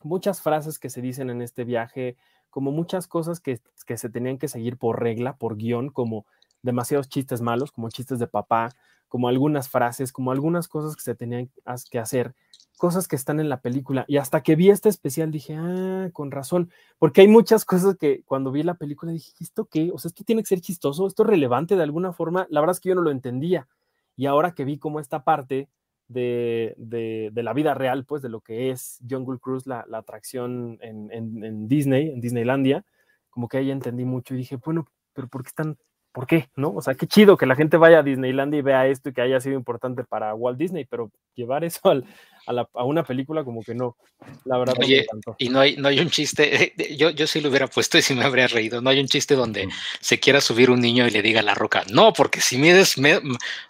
muchas frases que se dicen en este viaje, como muchas cosas que, que se tenían que seguir por regla, por guion, como demasiados chistes malos, como chistes de papá, como algunas frases, como algunas cosas que se tenían que hacer cosas que están en la película. Y hasta que vi este especial dije, ah, con razón, porque hay muchas cosas que cuando vi la película dije, ¿esto qué? O sea, esto tiene que ser chistoso, esto es relevante de alguna forma. La verdad es que yo no lo entendía. Y ahora que vi como esta parte de, de, la vida real, pues de lo que es Jungle Cruise, la, la atracción en, en, en, Disney, en Disneylandia, como que ahí entendí mucho y dije, bueno, pero ¿por qué están ¿por qué? ¿No? O sea, qué chido que la gente vaya a Disneyland y vea esto y que haya sido importante para Walt Disney, pero llevar eso a, una película como que no, la verdad Oye, Y no hay, no hay un chiste, yo, yo sí lo hubiera puesto y sí me habría reído, no hay un chiste donde mm. se quiera subir un niño y le diga a la roca, no, porque si mides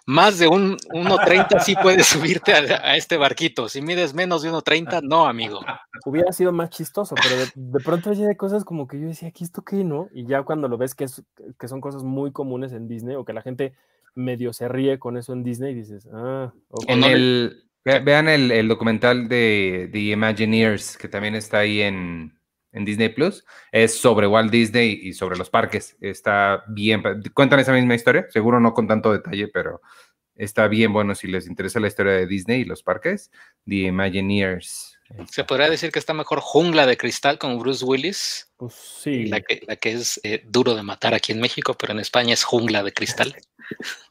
más de un 1.30 sí puedes subirte a, este barquito, si mides menos de 1.30, no, amigo. Hubiera sido más chistoso, pero de, pronto hay cosas como que yo decía, ¿aquí esto qué, no? Y ya cuando lo ves que, es, que son cosas muy comunes en Disney o que la gente medio se ríe con eso en Disney y dices, ah, en el, vean el, documental de The Imagineers que también está ahí en, en Disney Plus. Es sobre Walt Disney y sobre los parques. Está bien. Cuentan esa misma historia, seguro no con tanto detalle, pero está bien bueno si les interesa la historia de Disney y los parques. The Imagineers. Se podría decir que está mejor Jungla de Cristal con Bruce Willis. Pues sí. La que, la que es eh, duro de matar aquí en México, pero en España es Jungla de Cristal.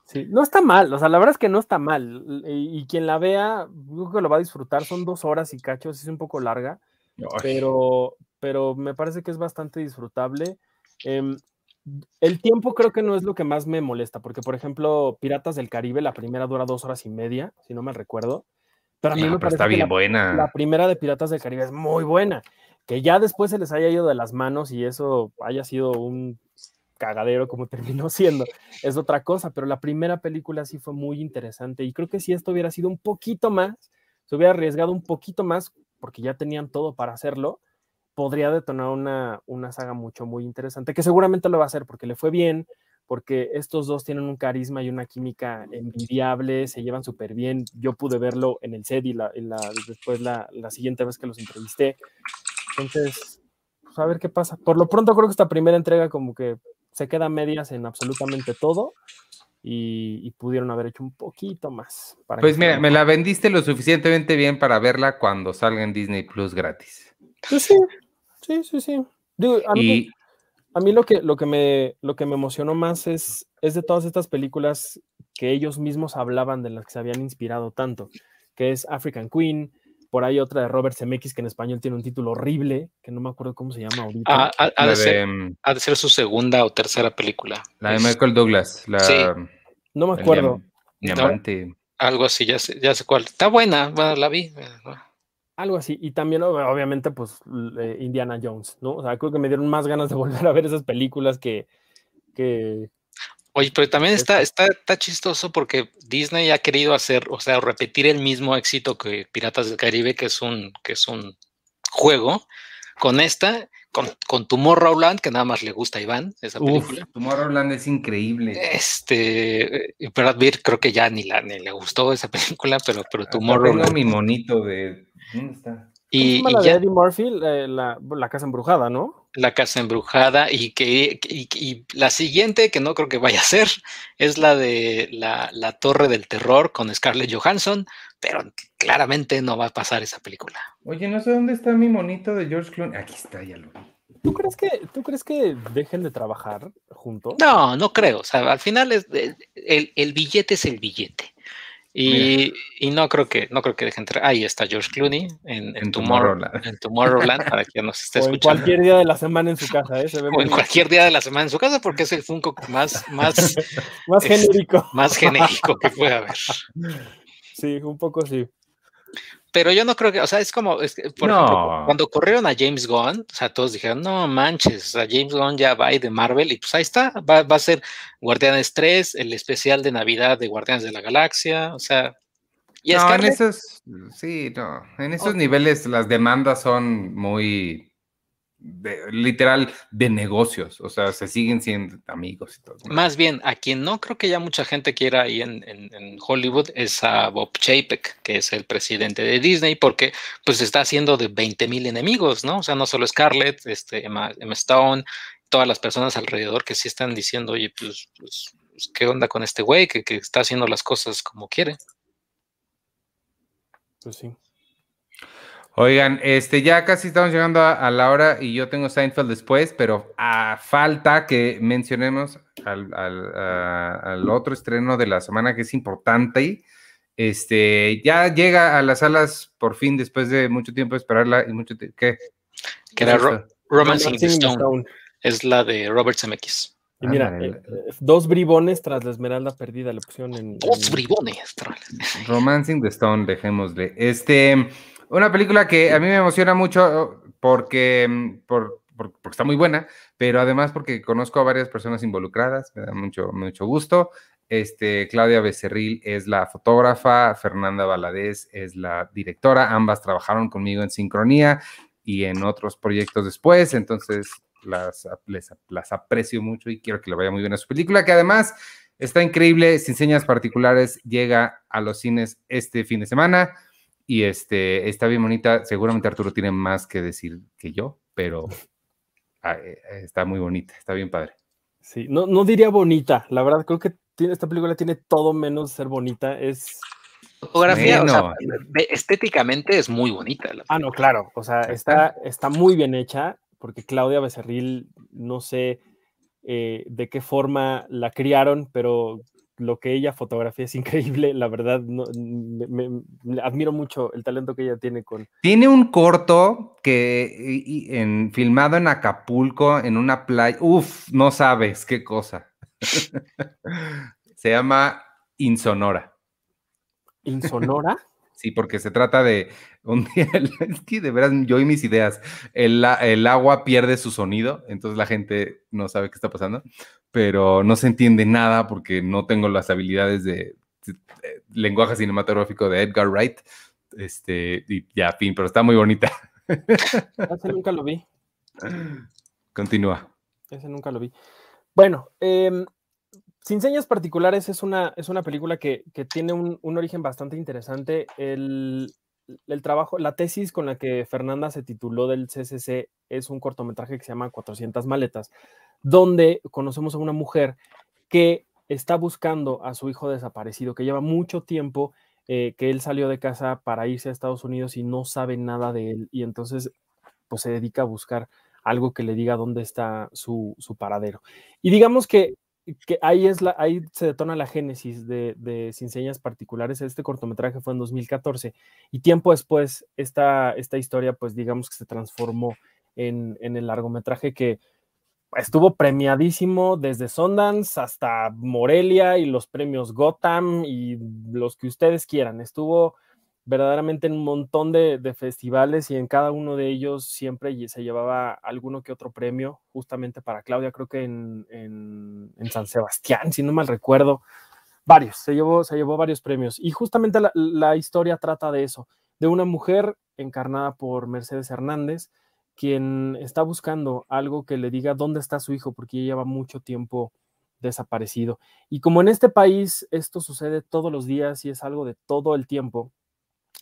Sí, no está mal, o sea, la verdad es que no está mal. Y, quien la vea, creo que lo va a disfrutar. Son dos horas y cachos, es un poco larga, pero, pero me parece que es bastante disfrutable. Em, el tiempo creo que no es lo que más me molesta, porque por ejemplo, Piratas del Caribe, la primera dura dos horas y media, si no me recuerdo. Pero a mí me parece está bien la, buena. la primera de Piratas del Caribe es muy buena. Que ya después se les haya ido de las manos y eso haya sido un cagadero como terminó siendo, es otra cosa, pero la primera película sí fue muy interesante y creo que si esto hubiera sido un poquito más, se hubiera arriesgado un poquito más, porque ya tenían todo para hacerlo, podría detonar una, una saga mucho, muy interesante, que seguramente lo va a hacer porque le fue bien, porque estos dos tienen un carisma y una química envidiable, se llevan súper bien. Yo pude verlo en el set y, la, después la, la, siguiente vez que los entrevisté. Entonces, pues a ver qué pasa. Por lo pronto creo que esta primera entrega como que se queda medias en absolutamente todo y, pudieron haber hecho un poquito más. pues mira, me la vendiste lo suficientemente bien para verla cuando salga en Disney Plus gratis. Pues sí, sí, sí, sí. a, mí, a mí, lo que, lo, que me, lo que me emocionó más es, es de todas estas películas que ellos mismos hablaban de las que se habían inspirado tanto, que es African Queen, por ahí otra de Robert Zemeckis que en español tiene un título horrible, que no me acuerdo cómo se llama ahorita. Ah, ha, de ser, ha, de ser, su segunda o tercera película. La de Michael Douglas. La, sí. No me acuerdo. Diamante. algo así, ya sé, ya sé cuál. Está buena, bueno, la vi. Algo así. Y también, obviamente, pues Indiana Jones, ¿no? O sea, creo que me dieron más ganas de volver a ver esas películas que, que, Oye, pero también está, está, está chistoso porque Disney ha querido hacer, o sea, repetir el mismo éxito que Piratas del Caribe, que es un, que es un juego, con esta, con, con Tomorrowland, que nada más le gusta a Iván, esa película. Uf, Tomorrowland es increíble. Este, Brad Pitt creo que ya ni, la, ni le gustó esa película, pero, pero Tomorrowland. Tengo mi monito de, ¿dónde está? Y, y ya, Eddie Murphy, la, la, casa embrujada, ¿no? La casa embrujada y que y, la siguiente, que no creo que vaya a ser, es la de la, la, Torre del Terror con Scarlett Johansson, pero claramente no va a pasar esa película. Oye, no sé dónde está mi monito de George Clooney. Aquí está, ya lo vi. ¿Tú crees que, ¿tú crees que dejen de trabajar juntos? No, no creo. O sea, al final es, el, el billete es el billete. Y, y, no creo que no creo que dejen entrar. Ahí está George Clooney en, en, Tomorrowland. En Tomorrowland, para quien nos esté escuchando. En cualquier día de la semana en su casa, ¿eh? Se ve o en cualquier día de la semana en su casa, porque es el Funko más, más, más genérico. Más genérico que puede haber. Sí, un poco sí pero yo no creo que, o sea, es como, por ejemplo, cuando corrieron a James Gunn, o sea, todos dijeron, no manches, sea, James Gunn ya va de Marvel y pues ahí está, va, va, a ser Guardianes 3, el especial de Navidad de Guardianes de la Galaxia, o sea. ¿y no, en esos, sí, no, en esos niveles las demandas son muy literal de negocios, o sea, se siguen siendo amigos y todo. Más bien, a quien no creo que ya mucha gente quiera ahí en, en, Hollywood es a Bob Chapek, que es el presidente de Disney, porque pues está haciendo de 20 mil enemigos, ¿no? O sea, no solo Scarlett, este, Emma, Stone, todas las personas alrededor que sí están diciendo, oye, pues, pues, pues ¿qué onda con este güey que, que está haciendo las cosas como quiere? Pues sí. Oigan, este, ya casi estamos llegando a, la hora y yo tengo Seinfeld después, pero a falta que mencionemos al, otro estreno de la semana que es importante. Este, ya llega a las salas por fin después de mucho tiempo de esperarla y mucho ¿qué? Que era Romancing the Stone. Es la de Robert Zemeckis. Y mira, eh, eh, dos bribones tras la esmeralda perdida le pusieron en. Dos bribones. Romancing the Stone, dejémosle. Este, una película que a mí me emociona mucho porque, mm, por, porque está muy buena, pero además porque conozco a varias personas involucradas, me da mucho, mucho gusto. Este, Claudia Becerril es la fotógrafa, Fernanda Valadez es la directora, ambas trabajaron conmigo en Sincronía y en otros proyectos después, entonces las, les, las aprecio mucho y quiero que le vaya muy bien a su película, que además está increíble, sin señas particulares, llega a los cines este fin de semana y este, está bien bonita. Seguramente Arturo tiene más que decir que yo, pero ah, eh, está muy bonita, está bien padre. Sí, no, no diría bonita, la verdad creo que tiene, esta película tiene todo menos ser bonita, es... Fotografía, o sea, estéticamente es muy bonita. ah, no, claro, o sea, está, está muy bien hecha, porque Claudia Becerril, no sé eh, de qué forma la criaron, pero lo que ella fotografía es increíble, la verdad, me, admiro mucho el talento que ella tiene con... Tiene un corto que en, filmado en Acapulco, en una playa, uff, no sabes qué cosa. Se llama Insonora. ¿Insonora? Sí, porque se trata de un día, es que de veras yo y mis ideas, el, el, agua pierde su sonido, entonces la gente no sabe qué está pasando, pero no se entiende nada porque no tengo las habilidades de, lenguaje cinematográfico de Edgar Wright, este, y ya, fin, pero está muy bonita. Ese nunca lo vi. Continúa. Ese nunca lo vi. Bueno, eh, sin señas particulares es una, es una película que, tiene un, origen bastante interesante. El, trabajo, la tesis con la que Fernanda se tituló del CCC es un cortometraje que se llama 400 maletas, donde conocemos a una mujer que está buscando a su hijo desaparecido, que lleva mucho tiempo eh, que él salió de casa para irse a Estados Unidos y no sabe nada de él y entonces pues se dedica a buscar algo que le diga dónde está su, su paradero. Y digamos que que ahí, es la, ahí se detona la génesis de, de, Sin Señas Particulares. Este cortometraje fue en 2014 y tiempo después esta, esta historia, pues digamos que se transformó en, en el largometraje que estuvo premiadísimo desde Sundance hasta Morelia y los premios Gotham y los que ustedes quieran. Estuvo verdaderamente en un montón de, festivales y en cada uno de ellos siempre se llevaba alguno que otro premio, justamente para Claudia, creo que en, San Sebastián, si no mal recuerdo, varios, se llevó, se llevó varios premios. Y justamente la, historia trata de eso, de una mujer encarnada por Mercedes Hernández, quien está buscando algo que le diga dónde está su hijo, porque lleva mucho tiempo desaparecido. Y como en este país esto sucede todos los días y es algo de todo el tiempo,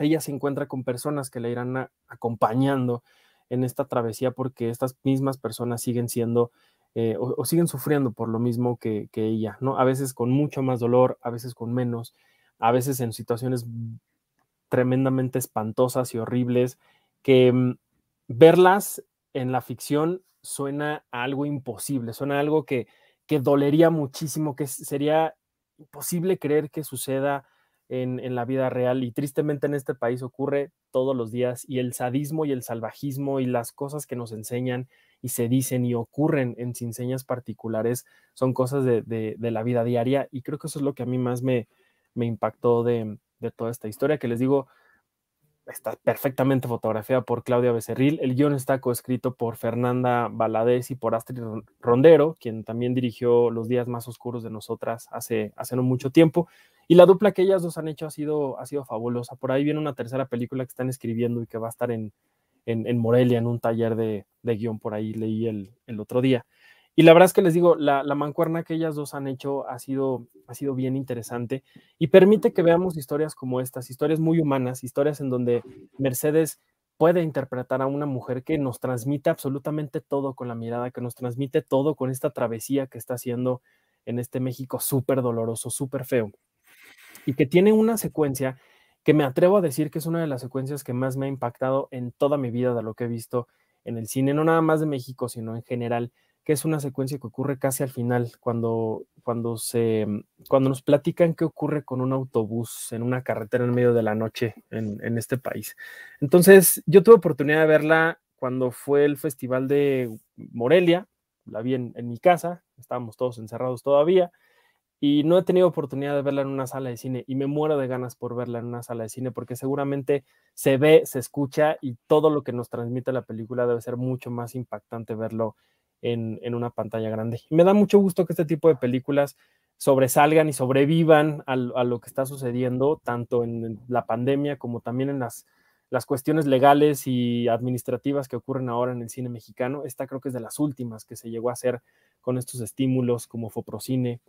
ella se encuentra con personas que la irán acompañando en esta travesía porque estas mismas personas siguen siendo eh, o, siguen sufriendo por lo mismo que, ella, ¿no? A veces con mucho más dolor, a veces con menos, a veces en situaciones tremendamente espantosas y horribles que mm, verlas en la ficción suena a algo imposible, suena a algo que, que dolería muchísimo, que sería imposible creer que suceda en, la vida real y tristemente en este país ocurre todos los días y el sadismo y el salvajismo y las cosas que nos enseñan y se dicen y ocurren en sin señas particulares son cosas de, la vida diaria y creo que eso es lo que a mí más me, me impactó de, de toda esta historia que les digo, está perfectamente fotografiada por Claudia Becerril. El guion está coescrito por Fernanda Valadez y por Astrid Rondero, quien también dirigió Los días más oscuros de nosotras hace, hace no mucho tiempo. Y la dupla que ellas dos han hecho ha sido, ha sido fabulosa. Por ahí viene una tercera película que están escribiendo y que va a estar en, en, Morelia, en un taller de, de, guion, por ahí leí el, el otro día. Y la verdad es que les digo, la, mancuerna que ellas dos han hecho ha sido, ha sido bien interesante y permite que veamos historias como estas, historias muy humanas, historias en donde Mercedes puede interpretar a una mujer que nos transmite absolutamente todo con la mirada, que nos transmite todo con esta travesía que está haciendo en este México súper doloroso, súper feo. Y que tiene una secuencia que me atrevo a decir que es una de las secuencias que más me ha impactado en toda mi vida de lo que he visto en el cine, no nada más de México, sino en general que es una secuencia que ocurre casi al final, cuando, cuando, se, cuando nos platican qué ocurre con un autobús en una carretera en medio de la noche en, este país. Entonces, yo tuve oportunidad de verla cuando fue el festival de Morelia, la vi en, en mi casa, estábamos todos encerrados todavía, y no he tenido oportunidad de verla en una sala de cine y me muero de ganas por verla en una sala de cine porque seguramente se ve, se escucha y todo lo que nos transmite la película debe ser mucho más impactante verlo en, una pantalla grande. me da mucho gusto que este tipo de películas sobresalgan y sobrevivan a, lo que está sucediendo, tanto en la pandemia como también en las, las cuestiones legales y administrativas que ocurren ahora en el cine mexicano. Esta creo que es de las últimas que se llegó a hacer con estos estímulos como Foprocine,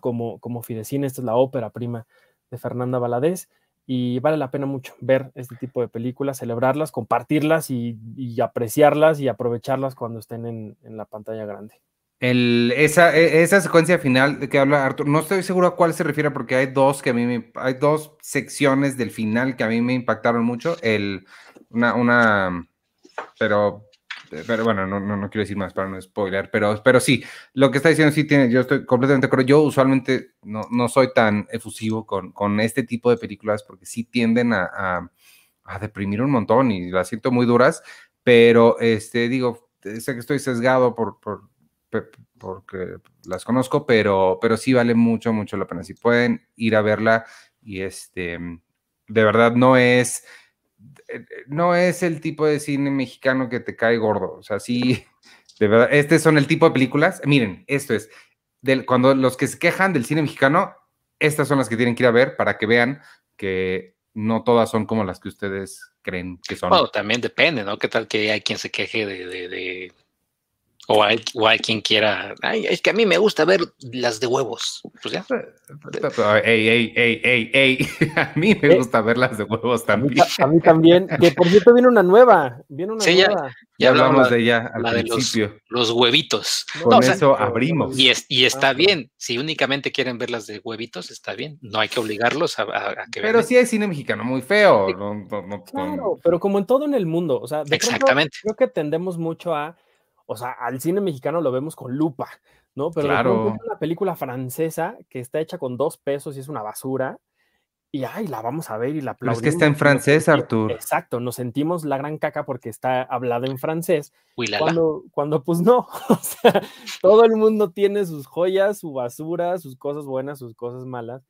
como, como Fidecine. Esta es la ópera prima de Fernanda Valadez. y vale la pena mucho ver este tipo de películas, celebrarlas, compartirlas y, apreciarlas y aprovecharlas cuando estén en, la pantalla grande. El, esa, e, esa secuencia final de que habla Arthur, no estoy seguro a cuál se refiere porque hay dos que a mí hay dos secciones del final que a mí me impactaron mucho. El, una, una, pero pero bueno, no, no, no, quiero decir más para no spoiler, pero, pero sí, lo que está diciendo sí tiene, yo estoy completamente de acuerdo. Yo usualmente no, no soy tan efusivo con, con, este tipo de películas porque sí tienden a, a, deprimir un montón y las siento muy duras, pero este, digo, sé que estoy sesgado por, por, porque las conozco, pero, pero sí vale mucho, mucho la pena. Si pueden ir a verla y este, de verdad no es no es el tipo de cine mexicano que te cae gordo. O sea, sí, de verdad, este son el tipo de películas. Miren, esto es, cuando los que se quejan del cine mexicano, estas son las que tienen que ir a ver para que vean que no todas son como las que ustedes creen que son. Bueno, también depende, ¿no? ¿Qué tal que hay quien se queje de o hay, o hay quien quiera, Ay, es que a mí me gusta ver las de huevos. Pues ya. Ey, ey, ey, ey, ey. A mí me eh, gusta ver las de huevos también. A mí, también. Que por cierto viene una nueva. Viene una sí, nueva. Ya, ya hablamos de ella al principio. los, huevitos. Con eso abrimos. Y, y está ah, bien. Si únicamente quieren ver las de huevitos, está bien. No hay que obligarlos a, que vean. Pero sí hay cine mexicano muy feo. claro, pero como en todo en el mundo. O sea, Exactamente. creo que tendemos mucho a o sea, al cine mexicano lo vemos con lupa, ¿no? Pero claro. una película francesa que está hecha con dos pesos y es una basura, y ay, la vamos a ver y la aplaudimos. es que está en francés, Artur. Exacto, nos sentimos la gran caca porque está hablada en francés. Cuando, cuando, pues no, o sea, todo el mundo tiene sus joyas, su basura, sus cosas buenas, sus cosas malas,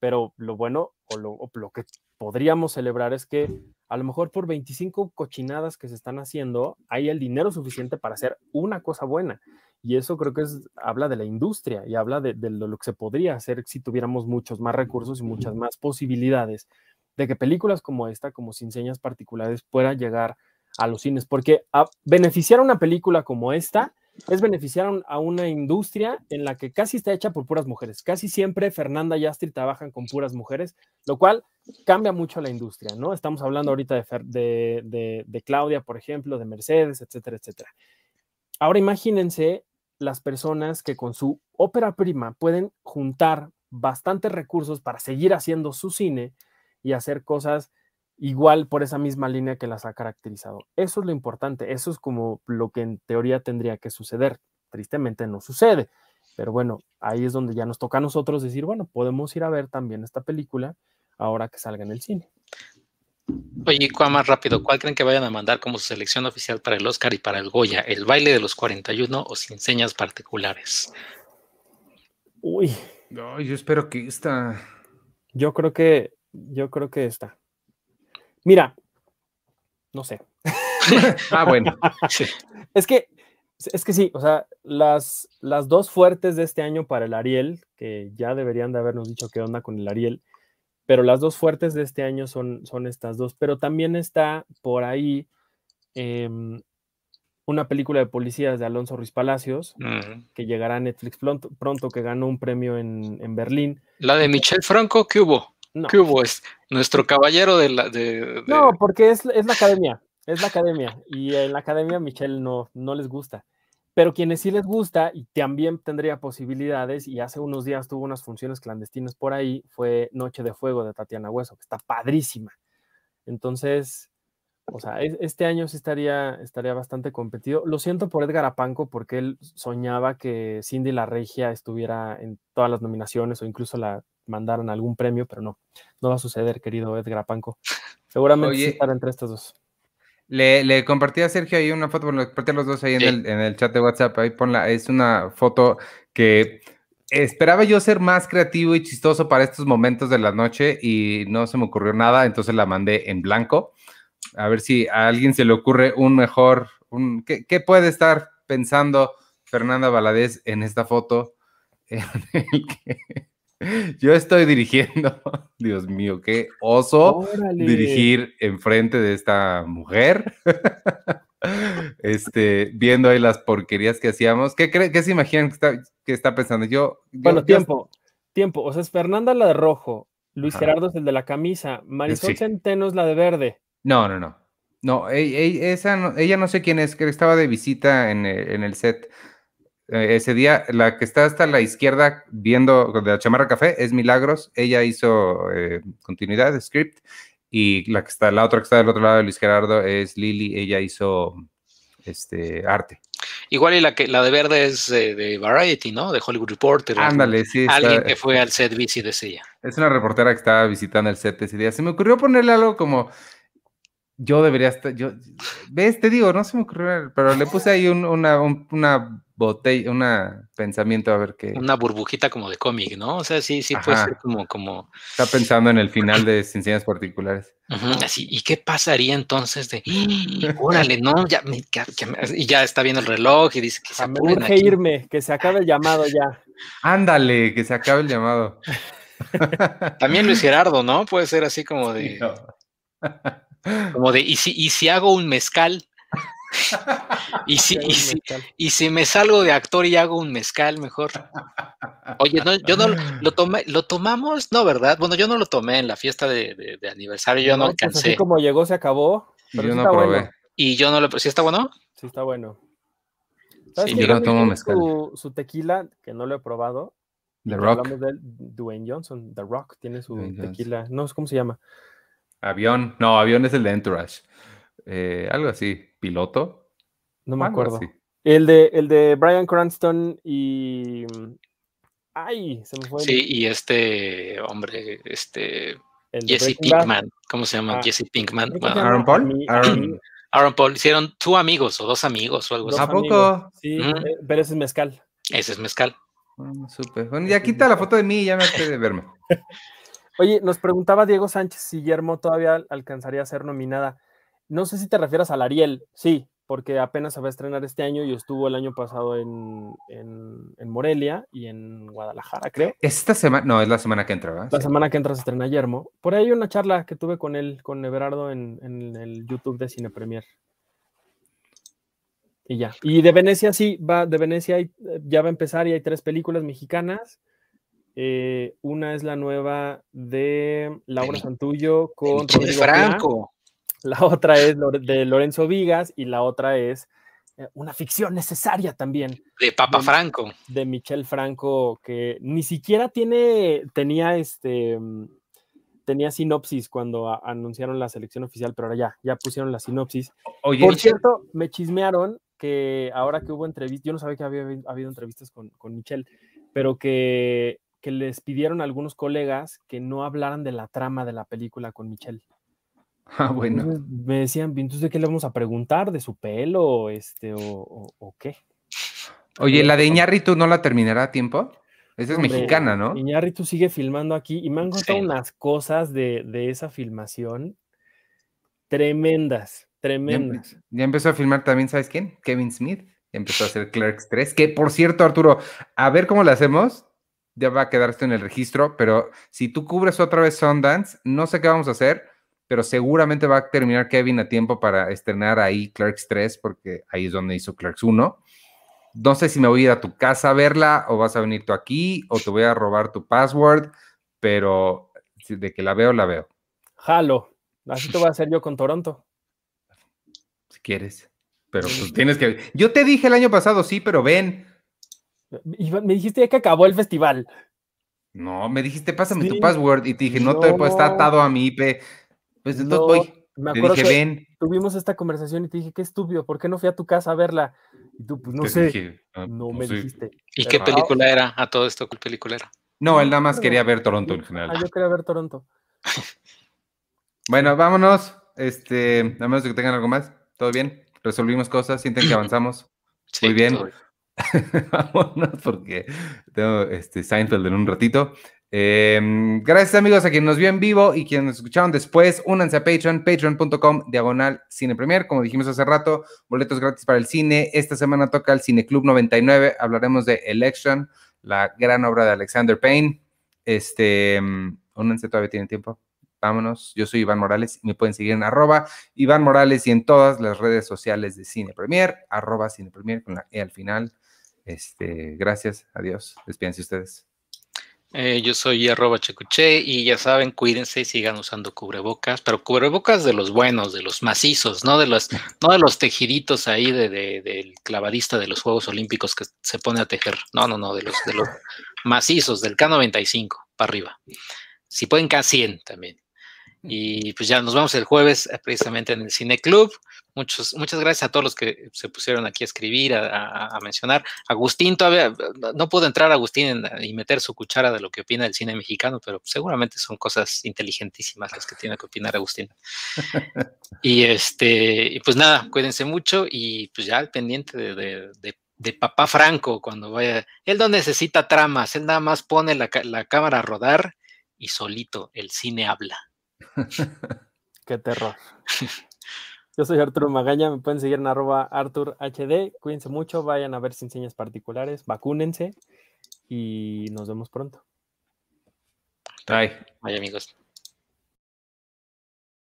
pero lo bueno o lo, o lo que podríamos celebrar es que a lo mejor por 25 cochinadas que se están haciendo, hay el dinero suficiente para hacer una cosa buena. Y eso creo que es, habla de la industria y habla de, lo que se podría hacer si tuviéramos muchos más recursos y muchas más posibilidades de que películas como esta, como Sin Señas Particulares, puedan llegar a los cines. Porque a beneficiar a una película como esta es beneficiar a una industria en la que casi está hecha por puras mujeres. Casi siempre Fernanda y Astrid trabajan con puras mujeres, lo cual cambia mucho la industria, ¿no? Estamos hablando ahorita de, de, Claudia, por ejemplo, de Mercedes, etcétera, etcétera. Ahora imagínense las personas que con su ópera prima pueden juntar bastantes recursos para seguir haciendo su cine y hacer cosas igual por esa misma línea que las ha caracterizado. Eso es lo importante, eso es como lo que en teoría tendría que suceder. Tristemente no sucede, pero bueno, ahí es donde ya nos toca a nosotros decir, bueno, podemos ir a ver también esta película ahora que salga en el cine. Oye, ¿cuál más rápido? ¿Cuál creen que vayan a mandar como su selección oficial para el Oscar y para el Goya? ¿El baile de los 41 o sin señas particulares? Uy. No, yo espero que esta. Yo creo que, yo creo que esta. Mira, no sé. ah, bueno. Es que, es que sí, o sea, las, las dos fuertes de este año para el Ariel, que ya deberían de habernos dicho qué onda con el Ariel, pero las dos fuertes de este año son, son estas dos. Pero también está por ahí em, una película de policías de Alonso Ruiz Palacios, que llegará a Netflix pronto, pronto, que ganó un premio en, en Berlín. La de Michel Franco, ¿qué hubo? ¿Qué hubo? Es nuestro caballero de la. De, No, porque es, la academia. Es la academia. Y en la academia, Michelle no, no les gusta. Pero quienes sí les gusta y también tendría posibilidades, y hace unos días tuvo unas funciones clandestinas por ahí, fue Noche de Fuego de Tatiana Hueso, que está padrísima. Entonces, o sea, este año sí estaría, estaría bastante competido. Lo siento por Edgar Apanco, porque él soñaba que Cindy la Regia estuviera en todas las nominaciones o incluso la mandaran algún premio, pero no, no va a suceder, querido Edgar Apanco. Seguramente sí estará entre estos dos. Le, le, compartí a Sergio ahí una foto, bueno, compartí a los dos ahí en, el, en, el, chat de WhatsApp, ahí ponla, es una foto que esperaba yo ser más creativo y chistoso para estos momentos de la noche y no se me ocurrió nada, entonces la mandé en blanco. A ver si a alguien se le ocurre un mejor, un, ¿qué, qué puede estar pensando Fernanda Valadez en esta foto? En el que yo estoy dirigiendo, Dios mío, qué oso dirigir enfrente de esta mujer. este, viendo ahí las porquerías que hacíamos. ¿Qué, cree, qué se imaginan que está, que está pensando? Yo, bueno, tiempo, tiempo. O sea, es Fernanda la de rojo, Luis Ajá. Gerardo es el de la camisa. Marisol Sí. Centeno es la de verde. No, no, no. No, e- e- esa no- ella no sé quién es, que estaba de visita en el, en el set. Eh, ese día, la que está hasta la izquierda viendo de la chamarra café es Milagros. Ella hizo eh, continuidad, script. Y la que está, la otra que está del otro lado de Luis Gerardo es Lili. Ella hizo este arte. Igual y la que la de verde es de, de Variety, ¿no? De Hollywood Reporter. Ándale, sí. está- Alguien que fue al set bici de ella. Es una reportera que estaba visitando el set ese día. Se me ocurrió ponerle algo como. Yo debería estar. Yo, ¿Ves? Te digo, no se me ocurrió. Pero le puse ahí un- una, un- una botella, un pensamiento a ver qué. Una burbujita como de cómic, ¿no? O sea, sí, sí puede ser como, como Está pensando en el final de Sin Señas Particulares. así. ¿Y qué pasaría entonces de ¡Ah! órale, no? Ya me- y ya está viendo el reloj y dice que se me urge aquí. irme, que se acabe el llamado ya. Ándale, que se acabe el llamado. También Luis Gerardo, ¿no? Puede ser así como de, No. como de, ¿y si, y si hago un mezcal? Y si, y si, y si me salgo de actor y hago un mezcal mejor. Oye, no, yo no lo tomé, lo tomamos, no, ¿verdad? Bueno, yo no lo tomé en la fiesta de, de- de aniversario, yo no, pues alcancé. así como llegó, se acabó. Pero Yo sí no está probé. bueno. Y yo no lo, ¿sí está bueno? Sí, está bueno. Sí, yo no tomo mezcal. Su, su tequila, que no lo he probado. The Rock, Hablamos de Dwayne Johnson, The Rock, tiene su Dwayne Johnson. tequila. No sé cómo se llama. avión. No, avión es el de Entourage. Eh, algo así. ¿Piloto? No me Algo acuerdo. así. El de, el de Brian Cranston y. Ay, se me fue. el- Sí, y este hombre, este el Jesse Breaking Bad. Pinkman, ¿cómo se llama? Ah, Jesse Pinkman. Bueno, Aaron Paul. Aaron- Paul, hicieron tú amigos o dos amigos o algo Dos así. ¿A poco? amigos. Sí, eh, pero ese es mezcal. Ese es mezcal. Ah, supe. Bueno, ya quita la foto de mí y ya me hace de verme. Oye, nos preguntaba Diego Sánchez si Guillermo todavía alcanzaría a ser nominada. No sé si te refieres al Ariel, sí, porque apenas se va a estrenar este año y estuvo el año pasado en, en- en Morelia y en Guadalajara, creo. Esta semana, no, es la semana que entra, ¿verdad? La Sí. semana que entra se estrena Yermo. Por ahí hay una charla que tuve con él, con Everardo, en, en el YouTube de Cine Premier. Y ya. Y de Venecia, sí, va, de Venecia hay- ya va a empezar y hay tres películas mexicanas. Eh, una es la nueva de Laura Santullo con Rodrigo. Franco. La otra es de Lorenzo Vigas y la otra es eh, una ficción necesaria también De Papa Franco. de Michel Franco que ni siquiera tiene tenía este tenía sinopsis cuando a- anunciaron la selección oficial, pero ahora ya ya pusieron la sinopsis. Oye, Por cierto, me chismearon que ahora que hubo entrevistas, yo no sabía que había habi- habido entrevistas con, con Michelle, pero que, que les pidieron a algunos colegas que no hablaran de la trama de la película con Michelle. Ah, bueno. Entonces me decían, entonces de qué le vamos a preguntar, de su pelo, este, o, o- o qué. Oye, la de Iñárritu no la terminará a tiempo. Esa es Hombre, mexicana, ¿no? Iñárritu sigue filmando aquí y me han contado Sí. unas cosas de, de esa filmación tremendas, Ya, tremendas. ya empezó a filmar también, ¿sabes quién? Kevin Smith. Ya empezó a hacer Clerks 3. Que por cierto, Arturo, a ver cómo lo hacemos. Ya va a quedar esto en el registro, pero si tú cubres otra vez Sundance, no sé qué vamos a hacer, pero seguramente va a terminar Kevin a tiempo para estrenar ahí Clerks 3, porque ahí es donde hizo Clerks 1. No sé si me voy a ir a tu casa a verla o vas a venir tú aquí o te voy a robar tu password, pero de que la veo, la veo, Jalo, así te voy a hacer yo con Toronto. si quieres. Pero pues tienes que... Yo te dije el año pasado, sí, pero ven. Me dijiste ya que acabó el festival. No, me dijiste, pásame tu password y te dije, no, te puedo estar No. atado a mi IP. Pues entonces No, voy. Me acuerdo dije, que ven. tuvimos esta conversación y te dije, qué estúpido, ¿por qué no fui a tu casa a verla? Y tú, pues no Te sé, dije, "Ah, no pues me sí". dijiste. ¿Y Pero- qué Ah, película era? A todo esto, ¿qué película era? No, él nada más quería ver Toronto en Ah, general. yo quería ver Toronto. Bueno, vámonos. Este, a menos de que tengan algo más. ¿Todo bien? Resolvimos cosas, sienten que avanzamos. Sí, Muy bien. todo Vámonos porque tengo este Seinfeld en un ratito. Eh, gracias amigos a quien nos vio en vivo y quienes nos escucharon después. Únanse a Patreon, patreon.com, diagonal Cine Premier. Como dijimos hace rato, boletos gratis para el cine. Esta semana toca el Cine Club 99. Hablaremos de Election, la gran obra de Alexander Payne. Este, mm, únanse, todavía tienen tiempo. Vámonos. Yo soy Iván Morales y me pueden seguir en arroba Iván Morales y en todas las redes sociales de Cine Premier, arroba Cine Premier con la E al final. Este, gracias, adiós, despídense ustedes. Eh, yo soy arroba checuche y ya saben, cuídense y sigan usando cubrebocas, pero cubrebocas de los buenos, de los macizos, no de los, no de los tejiditos ahí de, del clavadista de los Juegos Olímpicos que se pone a tejer. No, no, no, de los, de los macizos, del K95 para arriba. Si pueden, K100 también. Y pues ya nos vemos el jueves eh, precisamente en el Cine Club. Muchos, muchas gracias a todos los que se pusieron aquí a escribir, a, mencionar. Agustín todavía, no pudo entrar Agustín y meter su cuchara de lo que opina del cine mexicano, pero seguramente son cosas inteligentísimas las que tiene que opinar Agustín. y este, y pues nada, cuídense mucho y pues ya al pendiente de, de, papá Franco cuando vaya. Él no necesita tramas, él nada más pone la, la cámara a rodar y solito el cine habla. Qué terror. Yo soy Arturo Magaña, me pueden seguir en arroba Artur HD. Cuídense mucho, vayan a ver sin señas particulares, vacúnense y nos vemos pronto. Bye. Bye amigos.